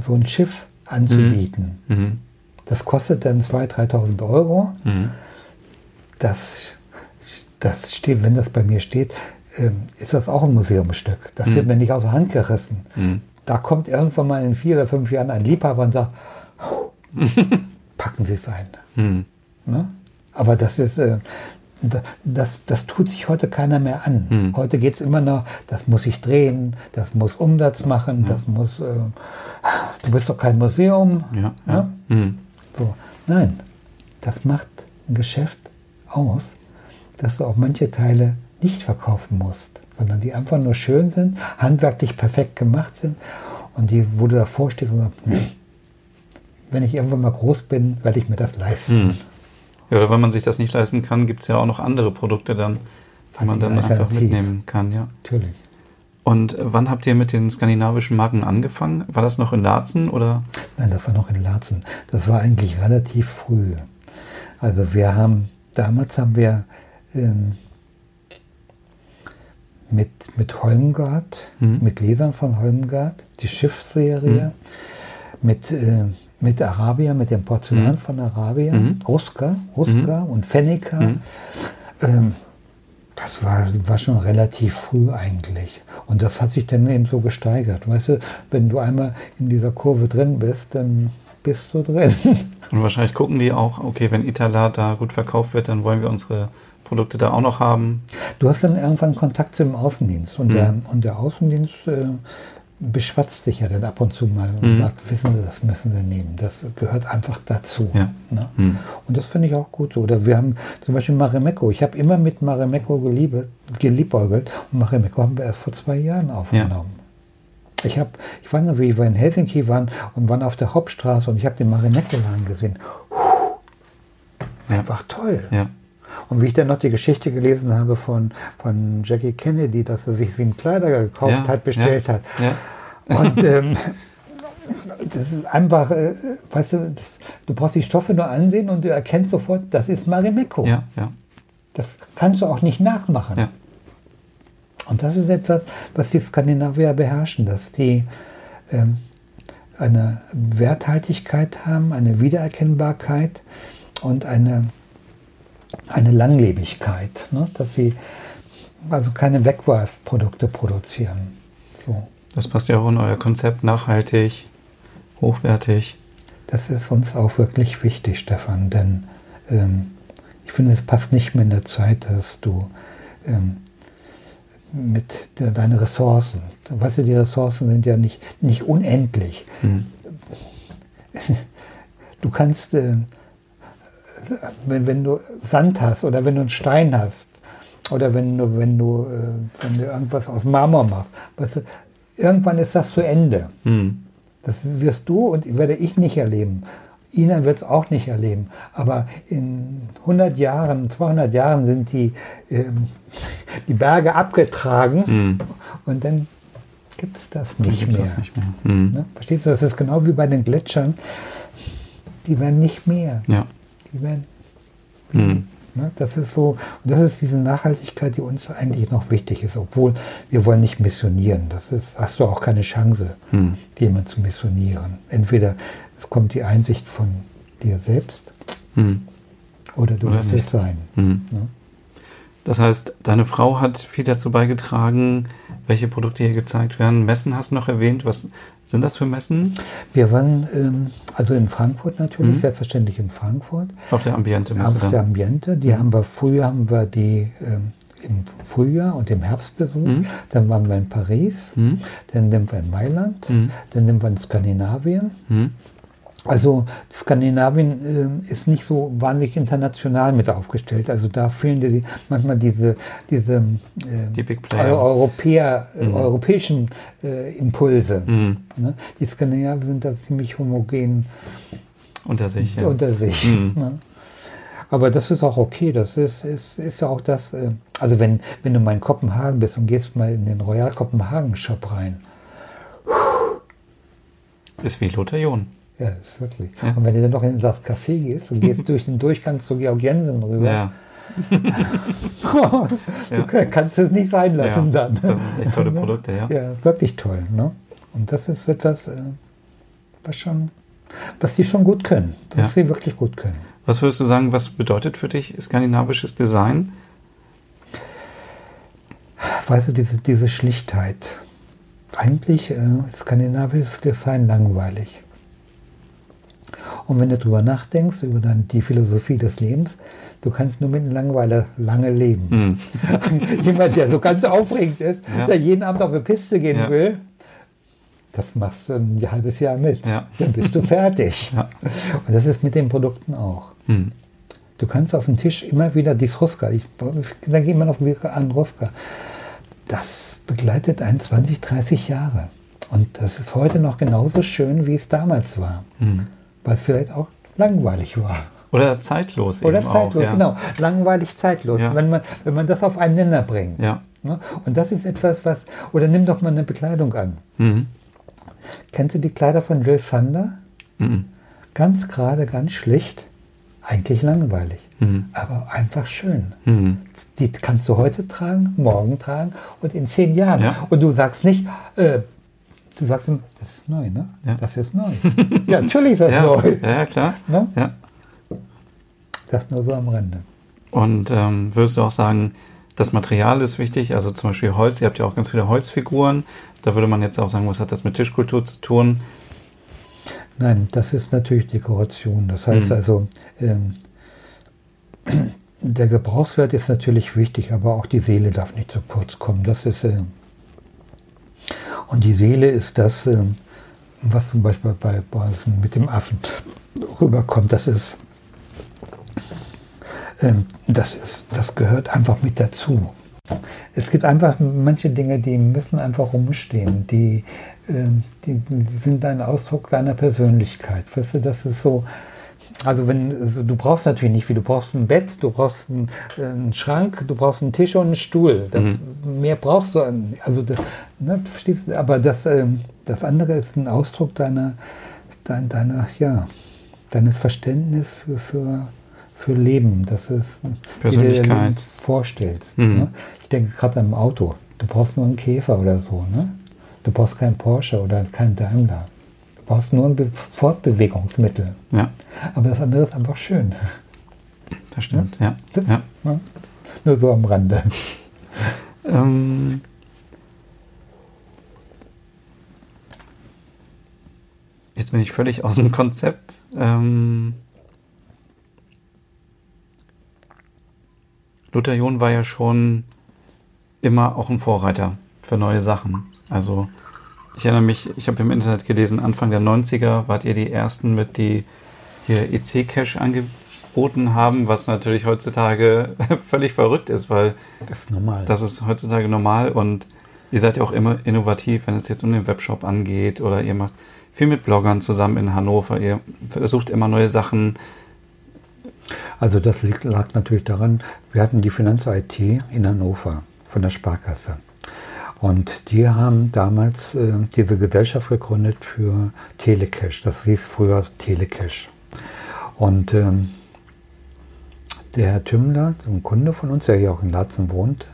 Speaker 2: so ein Schiff anzubieten. Mhm. mhm. Das kostet dann 2.000, 3.000 Euro. Mhm. Das das steht, wenn das bei mir steht, ähm, ist das auch ein Museumsstück. Das mhm. wird mir nicht aus der Hand gerissen. Mhm. Da kommt irgendwann mal in vier oder fünf Jahren ein Liebhaber und sagt, packen Sie es ein. Mhm. Ne? Aber das ist, äh, das, das tut sich heute keiner mehr an. Mhm. Heute geht es immer noch, das muss ich drehen, das muss Umsatz machen, das muss, äh, du bist doch kein Museum. Ja, ja. Ne? Mhm. So. Nein, das macht ein Geschäft aus, dass du auch manche Teile nicht verkaufen musst, sondern die einfach nur schön sind, handwerklich perfekt gemacht sind und die, wo du davor stehst und sagst, hm, wenn ich irgendwann mal groß bin, werde ich mir das leisten. Hm.
Speaker 3: Ja, oder wenn man sich das nicht leisten kann, gibt es ja auch noch andere Produkte dann, die man dann einfach mitnehmen kann, ja.
Speaker 2: Natürlich.
Speaker 3: Und wann habt ihr mit den skandinavischen Marken angefangen? War das noch in Laatzen oder?
Speaker 2: Nein, das war noch in Laatzen. Das war eigentlich relativ früh. Also wir haben, damals haben wir ähm, mit, mit Holmgard, mhm. mit Lesern von Holmgard, die Schiffsserie, mhm. mit, äh, mit Arabia, mit dem Porzellan mhm. von Arabia, mhm. Ruska, Ruska mhm. und Fennica. Mhm. Ähm, das war, war schon relativ früh eigentlich. Und das hat sich dann eben so gesteigert. Weißt du, wenn du einmal in dieser Kurve drin bist, dann bist du drin.
Speaker 3: Und wahrscheinlich gucken die auch, okay, wenn Itala da gut verkauft wird, dann wollen wir unsere Produkte da auch noch haben.
Speaker 2: Du hast dann irgendwann Kontakt zum Außendienst und, mhm. der, und der Außendienst äh, beschwatzt sich ja dann ab und zu mal und mhm. sagt, wissen Sie, das müssen Sie nehmen. Das gehört einfach dazu. Ja. Ne? Mhm. Und das finde ich auch gut so. Oder wir haben zum Beispiel Marimekko. Ich habe immer mit Marimekko geliebäugelt und Marimekko haben wir erst vor zwei Jahren aufgenommen. Ja. Ich habe, ich weiß noch, wie wir in Helsinki waren und waren auf der Hauptstraße und ich habe den Marimekko-Laden gesehen. Einfach toll. Ja. Und wie ich dann noch die Geschichte gelesen habe von, von Jackie Kennedy, dass er sich sieben Kleider gekauft ja, hat, bestellt ja, hat. Ja. Und ähm, das ist einfach, äh, weißt du, das, du brauchst die Stoffe nur ansehen und du erkennst sofort, das ist Marimekko. Ja, ja. Das kannst du auch nicht nachmachen. Ja. Und das ist etwas, was die Skandinavier beherrschen, dass die ähm, eine Werthaltigkeit haben, eine Wiedererkennbarkeit und eine eine Langlebigkeit, ne? dass sie also keine Wegwerfprodukte produzieren. So.
Speaker 3: Das passt ja auch in euer Konzept, nachhaltig, hochwertig.
Speaker 2: Das ist uns auch wirklich wichtig, Stefan, denn ähm, ich finde, es passt nicht mehr in der Zeit, dass du ähm, mit de, deine Ressourcen, weißt du, die Ressourcen sind ja nicht, nicht unendlich. Hm. Du kannst äh, wenn, wenn du Sand hast oder wenn du einen Stein hast oder wenn du, wenn du, äh, wenn du irgendwas aus Marmor machst, weißt du, irgendwann ist das zu Ende. Mhm. Das wirst du und werde ich nicht erleben. Ihnen wird es auch nicht erleben. Aber in 100 Jahren, 200 Jahren sind die, ähm, die Berge abgetragen mhm. und dann gibt es das nicht mehr. Nicht mehr. Mhm. Verstehst du, das ist genau wie bei den Gletschern. Die werden nicht mehr. Ja die werden. Mhm. Ne, das ist so, und das ist diese Nachhaltigkeit, die uns eigentlich noch wichtig ist, obwohl wir wollen nicht missionieren. Das ist, hast du auch keine Chance, mhm. jemand zu missionieren. Entweder es kommt die Einsicht von dir selbst mhm. oder du wirst es sein. Mhm. Ne?
Speaker 3: Das heißt, deine Frau hat viel dazu beigetragen, welche Produkte hier gezeigt werden. Messen hast du noch erwähnt. Was sind das für Messen?
Speaker 2: Wir waren ähm, also in Frankfurt natürlich, mhm. selbstverständlich in Frankfurt.
Speaker 3: Auf der Ambiente.
Speaker 2: Auf dann. der Ambiente. Die mhm. haben wir früher haben wir die ähm, im Frühjahr und im Herbst besucht. Mhm. Dann waren wir in Paris. Mhm. Dann sind wir in Mailand. Mhm. Dann sind wir in Skandinavien. Also Skandinavien äh, ist nicht so wahnsinnig international mit aufgestellt. Also da fehlen die, manchmal diese, diese äh,
Speaker 3: die
Speaker 2: Europäer, mhm. europäischen äh, Impulse. Mhm. Ne? Die Skandinavier sind da ziemlich homogen
Speaker 3: unter sich.
Speaker 2: Ja. Unter sich mhm. ne? Aber das ist auch okay. Das ist, ist, ist ja auch das. Äh, also wenn, wenn du mal in Kopenhagen bist und gehst mal in den Royal Kopenhagen Shop rein.
Speaker 3: Ist wie Lothar John.
Speaker 2: Ja, ist wirklich. Ja. Und wenn du dann noch in das Café gehst und gehst durch den Durchgang zu Georg Jensen rüber, ja. du ja. kannst es nicht sein lassen dann.
Speaker 3: Das sind echt tolle Produkte, ja.
Speaker 2: Ja, wirklich toll. Ne? Und das ist etwas, äh, was schon, was die schon gut können, was sie wirklich gut können.
Speaker 3: Was würdest du sagen, was bedeutet für dich skandinavisches Design?
Speaker 2: Weißt du, diese, diese Schlichtheit. Eigentlich äh, skandinavisches Design langweilig. Und wenn du darüber nachdenkst, über dann die Philosophie des Lebens, du kannst nur mit einem Langweiler lange leben. Mhm. Jemand, der so ganz aufregend ist, ja. der jeden Abend auf eine Piste gehen ja. will, das machst du ein halbes Jahr mit. Ja. Dann bist du fertig. Und das ist mit den Produkten auch. Mhm. Du kannst auf dem Tisch immer wieder dies Ruska, ich, dann geht man auf an Ruska. Das begleitet einen 20, 30 Jahre. Und das ist heute noch genauso schön, wie es damals war. Mhm weil es vielleicht auch langweilig war.
Speaker 3: Oder zeitlos.
Speaker 2: Oder zeitlos, auch, ja. genau. Langweilig, zeitlos. Ja. Wenn, man, wenn man das auf einen Nenner bringt.
Speaker 3: Ja.
Speaker 2: Ne? Und das ist etwas, was. Oder nimm doch mal eine Bekleidung an. Mhm. Kennst du die Kleider von Jill Sander? Mhm. Ganz gerade, ganz schlicht. Eigentlich langweilig. Mhm. Aber einfach schön. Mhm. Die kannst du heute tragen, morgen tragen und in zehn Jahren. Ja. Und du sagst nicht, äh, Du sagst ihm, das ist neu, ne? Ja. Das ist neu. ja, natürlich ist das
Speaker 3: ja,
Speaker 2: neu.
Speaker 3: Ja, klar. Ne? Ja.
Speaker 2: Das nur so am Rande.
Speaker 3: Und ähm, würdest du auch sagen, das Material ist wichtig, also zum Beispiel Holz, ihr habt ja auch ganz viele Holzfiguren. Da würde man jetzt auch sagen, was hat das mit Tischkultur zu tun?
Speaker 2: Nein, das ist natürlich Dekoration. Das heißt mhm. also, ähm, der Gebrauchswert ist natürlich wichtig, aber auch die Seele darf nicht zu kurz kommen. Das ist äh, und die Seele ist das, ähm, was zum Beispiel bei Beusen mit dem Affen rüberkommt. Das ist, ähm, das ist, das gehört einfach mit dazu. Es gibt einfach manche Dinge, die müssen einfach rumstehen. Die, ähm, die sind ein Ausdruck deiner Persönlichkeit. Weißt du, das ist so, also wenn also du brauchst natürlich nicht viel, du brauchst ein Bett, du brauchst einen, einen Schrank, du brauchst einen Tisch und einen Stuhl. Das, mhm. Mehr brauchst du, also das, ne, verstehst du? Aber das, ähm, das andere ist ein Ausdruck deiner, deiner, deiner ja, deines Verständnis für, für, für Leben. Das ist
Speaker 3: Persönlichkeit
Speaker 2: vorstellst. Mhm. Ne? Ich denke gerade am Auto. Du brauchst nur einen Käfer oder so. Ne? Du brauchst keinen Porsche oder keinen Daimler brauchst nur ein Be Fortbewegungsmittel.
Speaker 3: Ja.
Speaker 2: Aber das andere ist einfach schön.
Speaker 3: Das stimmt, ja. ja. ja.
Speaker 2: Nur so am Rande.
Speaker 3: Ähm, jetzt bin ich völlig aus dem Konzept. Ähm, Luther John war ja schon immer auch ein Vorreiter für neue Sachen. Also ich erinnere mich, ich habe im Internet gelesen, Anfang der 90er wart ihr die ersten mit die hier EC-Cache angeboten haben, was natürlich heutzutage völlig verrückt ist, weil
Speaker 2: das ist normal.
Speaker 3: Das ist heutzutage normal und ihr seid ja auch immer innovativ, wenn es jetzt um den Webshop angeht oder ihr macht viel mit Bloggern zusammen in Hannover, ihr versucht immer neue Sachen.
Speaker 2: Also das lag natürlich daran, wir hatten die Finanz-IT in Hannover von der Sparkasse. Und die haben damals äh, diese Gesellschaft gegründet für Telecash. Das hieß früher Telecash. Und ähm, der Herr Tümmler, ein Kunde von uns, der hier auch in Latzen wohnt,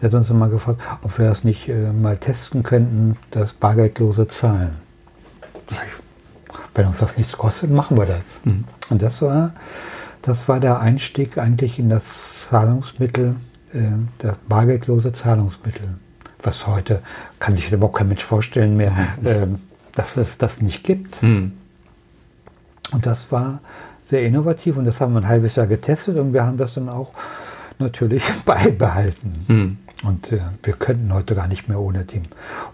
Speaker 2: der hat uns immer gefragt, ob wir das nicht äh, mal testen könnten, das bargeldlose Zahlen. Wenn uns das nichts kostet, machen wir das. Mhm. Und das war, das war der Einstieg eigentlich in das Zahlungsmittel äh, das bargeldlose Zahlungsmittel, was heute, kann sich überhaupt kein Mensch vorstellen mehr, äh, dass es das nicht gibt.
Speaker 3: Hm.
Speaker 2: Und das war sehr innovativ und das haben wir ein halbes Jahr getestet und wir haben das dann auch natürlich beibehalten.
Speaker 3: Hm.
Speaker 2: Und äh, wir könnten heute gar nicht mehr ohne Team.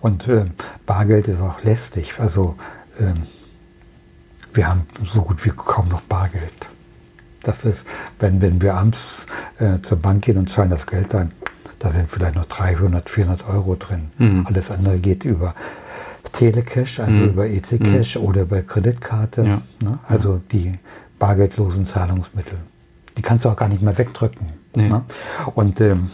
Speaker 2: Und äh, Bargeld ist auch lästig. Also ähm, wir haben so gut wie kaum noch Bargeld. Das ist, wenn, wenn wir abends äh, zur Bank gehen und zahlen das Geld ein, da sind vielleicht noch 300, 400 Euro drin.
Speaker 3: Mhm.
Speaker 2: Alles andere geht über Telecash, also
Speaker 3: Mhm.
Speaker 2: über EC-Cash oder über Kreditkarte.
Speaker 3: Ja.
Speaker 2: Ne? Also die bargeldlosen Zahlungsmittel. Die kannst du auch gar nicht mehr wegdrücken.
Speaker 3: Nee.
Speaker 2: Ne? Und ähm,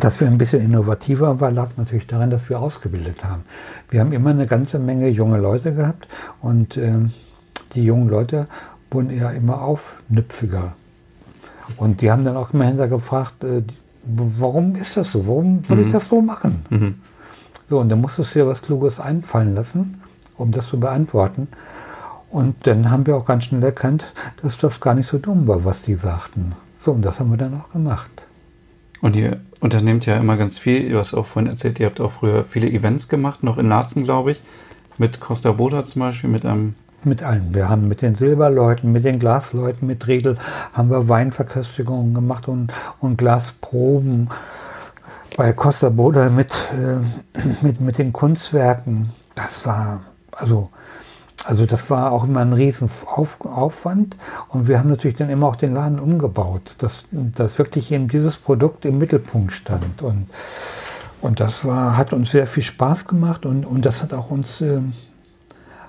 Speaker 2: dass wir ein bisschen innovativer waren, lag natürlich daran, dass wir ausgebildet haben. Wir haben immer eine ganze Menge junge Leute gehabt und ähm, die jungen Leute wurden ja immer aufnüpfiger. Und die haben dann auch immer hinterher gefragt, äh, warum ist das so? Warum soll ich das so machen?
Speaker 3: Mhm.
Speaker 2: So, und dann musstest du dir was Kluges einfallen lassen, um das zu beantworten. Und dann haben wir auch ganz schnell erkannt, dass das gar nicht so dumm war, was die sagten. So, und das haben wir dann auch gemacht.
Speaker 3: Und ihr unternehmt ja immer ganz viel. Du hast auch vorhin erzählt, ihr habt auch früher viele Events gemacht, noch in Laatzen, glaube ich. Mit Costa Boda zum Beispiel, mit einem.
Speaker 2: Mit allen. Wir haben mit den Silberleuten, mit den Glasleuten, mit Riedel haben wir Weinverköstigungen gemacht und, und Glasproben. Bei Costa Boda mit, äh, mit, mit den Kunstwerken. Das war, also, also das war auch immer ein riesen Auf, Aufwand. Und wir haben natürlich dann immer auch den Laden umgebaut, dass, dass wirklich eben dieses Produkt im Mittelpunkt stand. Und, und das war, hat uns sehr viel Spaß gemacht und, und das hat auch uns, ähm,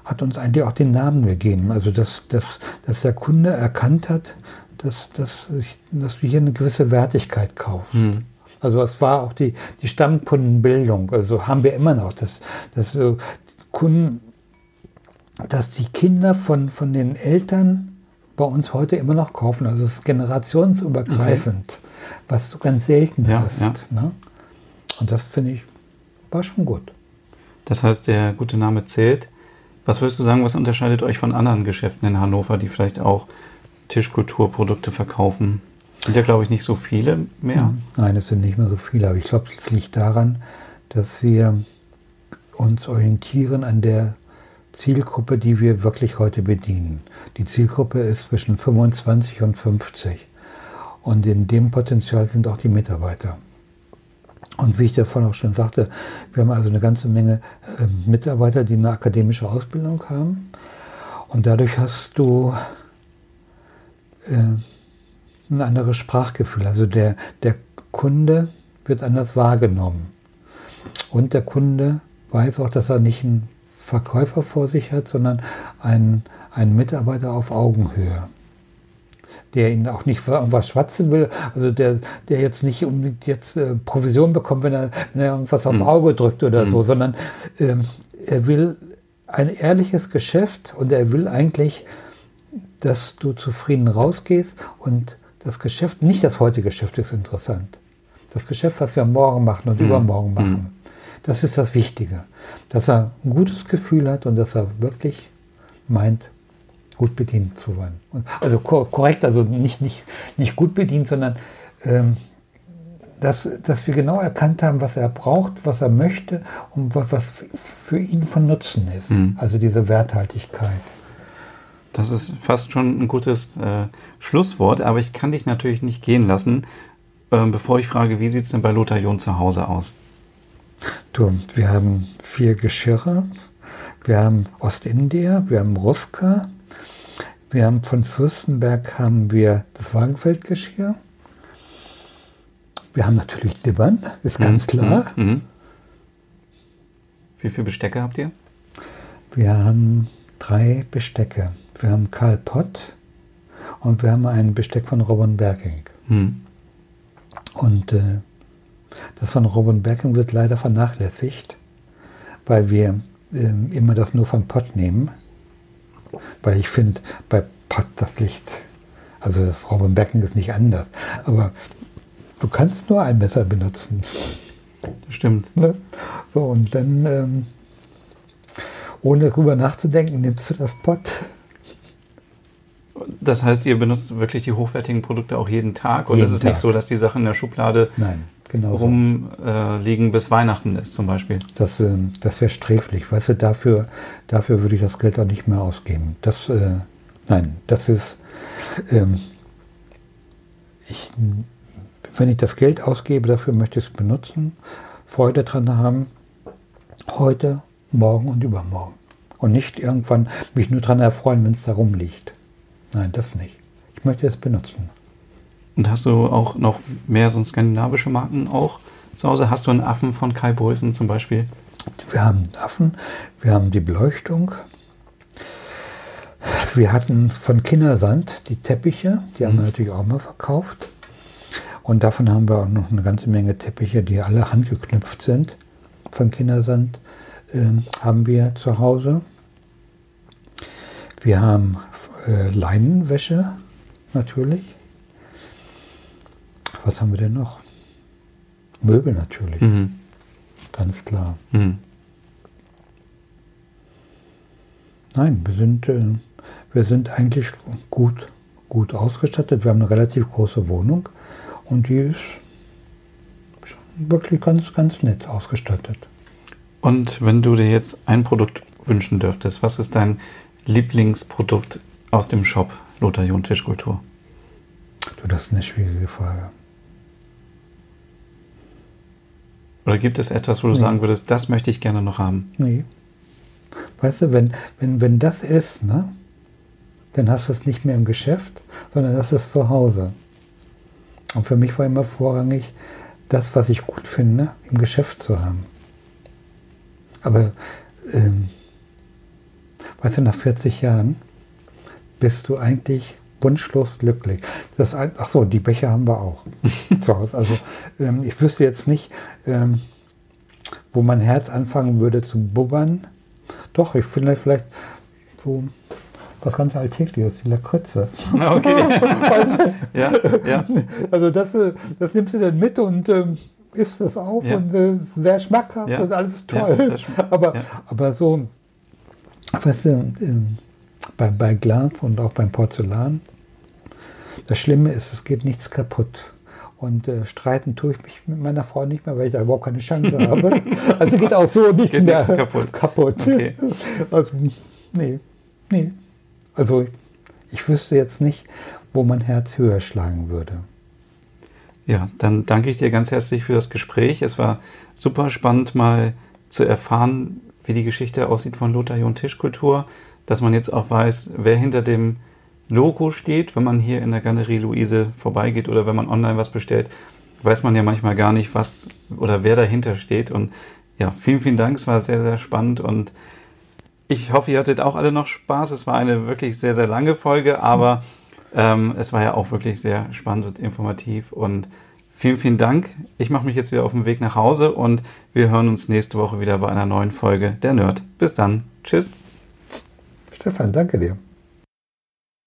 Speaker 2: hat uns eigentlich auch den Namen gegeben. Also dass, dass, dass der Kunde erkannt hat, dass, dass, ich, dass du hier eine gewisse Wertigkeit kaufst.
Speaker 3: Hm.
Speaker 2: Also es war auch die, die Stammkundenbildung. Also haben wir immer noch, dass, dass Kunden, dass die Kinder von, von den Eltern bei uns heute immer noch kaufen. Also es ist generationsübergreifend, was du ganz selten
Speaker 3: Ja,
Speaker 2: hast.
Speaker 3: ja.
Speaker 2: Ne? Und das finde ich, war schon gut.
Speaker 3: Das heißt, der gute Name zählt. Was würdest du sagen, was unterscheidet euch von anderen Geschäften in Hannover, die vielleicht auch Tischkulturprodukte verkaufen? Sind ja, glaube ich, nicht so viele mehr.
Speaker 2: Nein, es sind nicht mehr so viele, aber ich glaube, es liegt daran, dass wir uns orientieren an der Zielgruppe, die wir wirklich heute bedienen. Die Zielgruppe ist zwischen 25 und 50. Und in dem Potenzial sind auch die Mitarbeiter. Und wie ich davon auch schon sagte, wir haben also eine ganze Menge äh, Mitarbeiter, die eine akademische Ausbildung haben. Und dadurch hast du äh, ein anderes Sprachgefühl. Also der, der Kunde wird anders wahrgenommen. Und der Kunde weiß auch, dass er nicht einen Verkäufer vor sich hat, sondern einen, einen Mitarbeiter auf Augenhöhe. Der ihn auch nicht für irgendwas schwatzen will, also der, der jetzt nicht unbedingt jetzt äh, Provision bekommt, wenn er, wenn er irgendwas aufs Auge drückt oder so, sondern ähm, er will ein ehrliches Geschäft und er will eigentlich, dass du zufrieden rausgehst und das Geschäft, nicht das heutige Geschäft ist interessant. Das Geschäft, was wir morgen machen und übermorgen machen, das ist das Wichtige. Dass er ein gutes Gefühl hat und dass er wirklich meint, gut bedient zu werden. Also kor korrekt, also nicht, nicht, nicht gut bedient, sondern ähm, dass, dass wir genau erkannt haben, was er braucht, was er möchte und was, was für ihn von Nutzen ist. Also diese Werthaltigkeit.
Speaker 3: Das ist fast schon ein gutes äh, Schlusswort, aber ich kann dich natürlich nicht gehen lassen, ähm, bevor ich frage, wie sieht es denn bei Lothar John zu Hause aus?
Speaker 2: Du, wir haben vier Geschirre, wir haben Ostindier, wir haben Ruska, wir haben von Fürstenberg haben wir das Wagenfeldgeschirr. Wir haben natürlich Libbern, ist ganz klar.
Speaker 3: Mhm. Mhm. Wie viele Bestecke habt ihr?
Speaker 2: Wir haben drei Bestecke. Wir haben Karl Pott und wir haben ein Besteck von Robin Berking.
Speaker 3: Mhm.
Speaker 2: Und äh, das von Robin Berking wird leider vernachlässigt, weil wir ähm, immer das nur von Pott nehmen. Weil ich finde, bei Pott das Licht, also das Robin Berking ist nicht anders. Aber du kannst nur ein Messer benutzen.
Speaker 3: Das stimmt.
Speaker 2: Ne? So, und dann, ähm, ohne drüber nachzudenken, nimmst du das Pott.
Speaker 3: Das heißt, ihr benutzt wirklich die hochwertigen Produkte auch jeden Tag und jeden es ist Tag. nicht so, dass die Sachen in der Schublade
Speaker 2: Nein, genau
Speaker 3: rumliegen, äh, bis Weihnachten ist zum Beispiel.
Speaker 2: Das, äh, das wäre sträflich. Weißt du, dafür, dafür würde ich das Geld auch nicht mehr ausgeben. Das, äh, nein, das ist, ähm, ich, wenn ich das Geld ausgebe, dafür möchte ich es benutzen, Freude dran haben, heute, morgen und übermorgen. Und nicht irgendwann mich nur daran erfreuen, wenn es da rumliegt. Nein, das nicht. Ich möchte es benutzen.
Speaker 3: Und hast du auch noch mehr so skandinavische Marken auch zu Hause? Hast du einen Affen von Kai Boysen zum Beispiel?
Speaker 2: Wir haben einen Affen, wir haben die Beleuchtung. Wir hatten von Kindersand die Teppiche, die haben wir mhm. natürlich auch mal verkauft. Und davon haben wir auch noch eine ganze Menge Teppiche, die alle handgeknüpft sind. Von Kindersand äh, haben wir zu Hause. Wir haben äh, Leinenwäsche natürlich. Was haben wir denn noch? Möbel natürlich. Mhm. Ganz klar. Mhm. Nein, wir sind, äh, wir sind eigentlich gut, gut ausgestattet. Wir haben eine relativ große Wohnung und die ist schon wirklich ganz, ganz nett ausgestattet.
Speaker 3: Und wenn du dir jetzt ein Produkt wünschen dürftest, was ist dein Lieblingsprodukt aus dem Shop Lothar John Tischkultur?
Speaker 2: Du, das ist eine schwierige Frage.
Speaker 3: Oder gibt es etwas, wo du nee. sagen würdest, das möchte ich gerne noch haben?
Speaker 2: Nee. Weißt du, wenn, wenn, wenn das ist, ne, dann hast du es nicht mehr im Geschäft, sondern das ist zu Hause. Und für mich war immer vorrangig, das, was ich gut finde, im Geschäft zu haben. Aber, ähm, weißt du, nach 40 Jahren bist du eigentlich wunschlos glücklich. Das, ach so, die Becher haben wir auch. also ähm, ich wüsste jetzt nicht, ähm, wo mein Herz anfangen würde zu bubbern. Doch, ich finde vielleicht so was ganz Alltägliches, die Lakritze.
Speaker 3: Ah, okay. also, ja, ja.
Speaker 2: also das, äh, das nimmst du dann mit und ähm, isst es auf ja. und äh, sehr schmackhaft ja. und alles toll. Ja, aber, aber so, weißt du, äh, bei, bei Glas und auch beim Porzellan, das Schlimme ist, es geht nichts kaputt. Und äh, streiten tue ich mich mit meiner Frau nicht mehr, weil ich da überhaupt keine Chance habe. Also geht auch so nichts mehr kaputt. kaputt. Okay. Also, nee, nee. Also ich wüsste jetzt nicht, wo mein Herz höher schlagen würde.
Speaker 3: Ja, dann danke ich dir ganz herzlich für das Gespräch. Es war super spannend, mal zu erfahren, wie die Geschichte aussieht von Lothar John Tischkultur, dass man jetzt auch weiß, wer hinter dem Logo steht, wenn man hier in der Galerie Luise vorbeigeht oder wenn man online was bestellt, weiß man ja manchmal gar nicht, was oder wer dahinter steht. Und ja, vielen, vielen Dank. Es war sehr, sehr spannend und ich hoffe, ihr hattet auch alle noch Spaß. Es war eine wirklich sehr, sehr lange Folge, aber ähm, es war ja auch wirklich sehr spannend und informativ. Und vielen, vielen Dank. Ich mache mich jetzt wieder auf den Weg nach Hause und wir hören uns nächste Woche wieder bei einer neuen Folge der Nerd. Bis dann. Tschüss.
Speaker 2: Stefan, danke dir.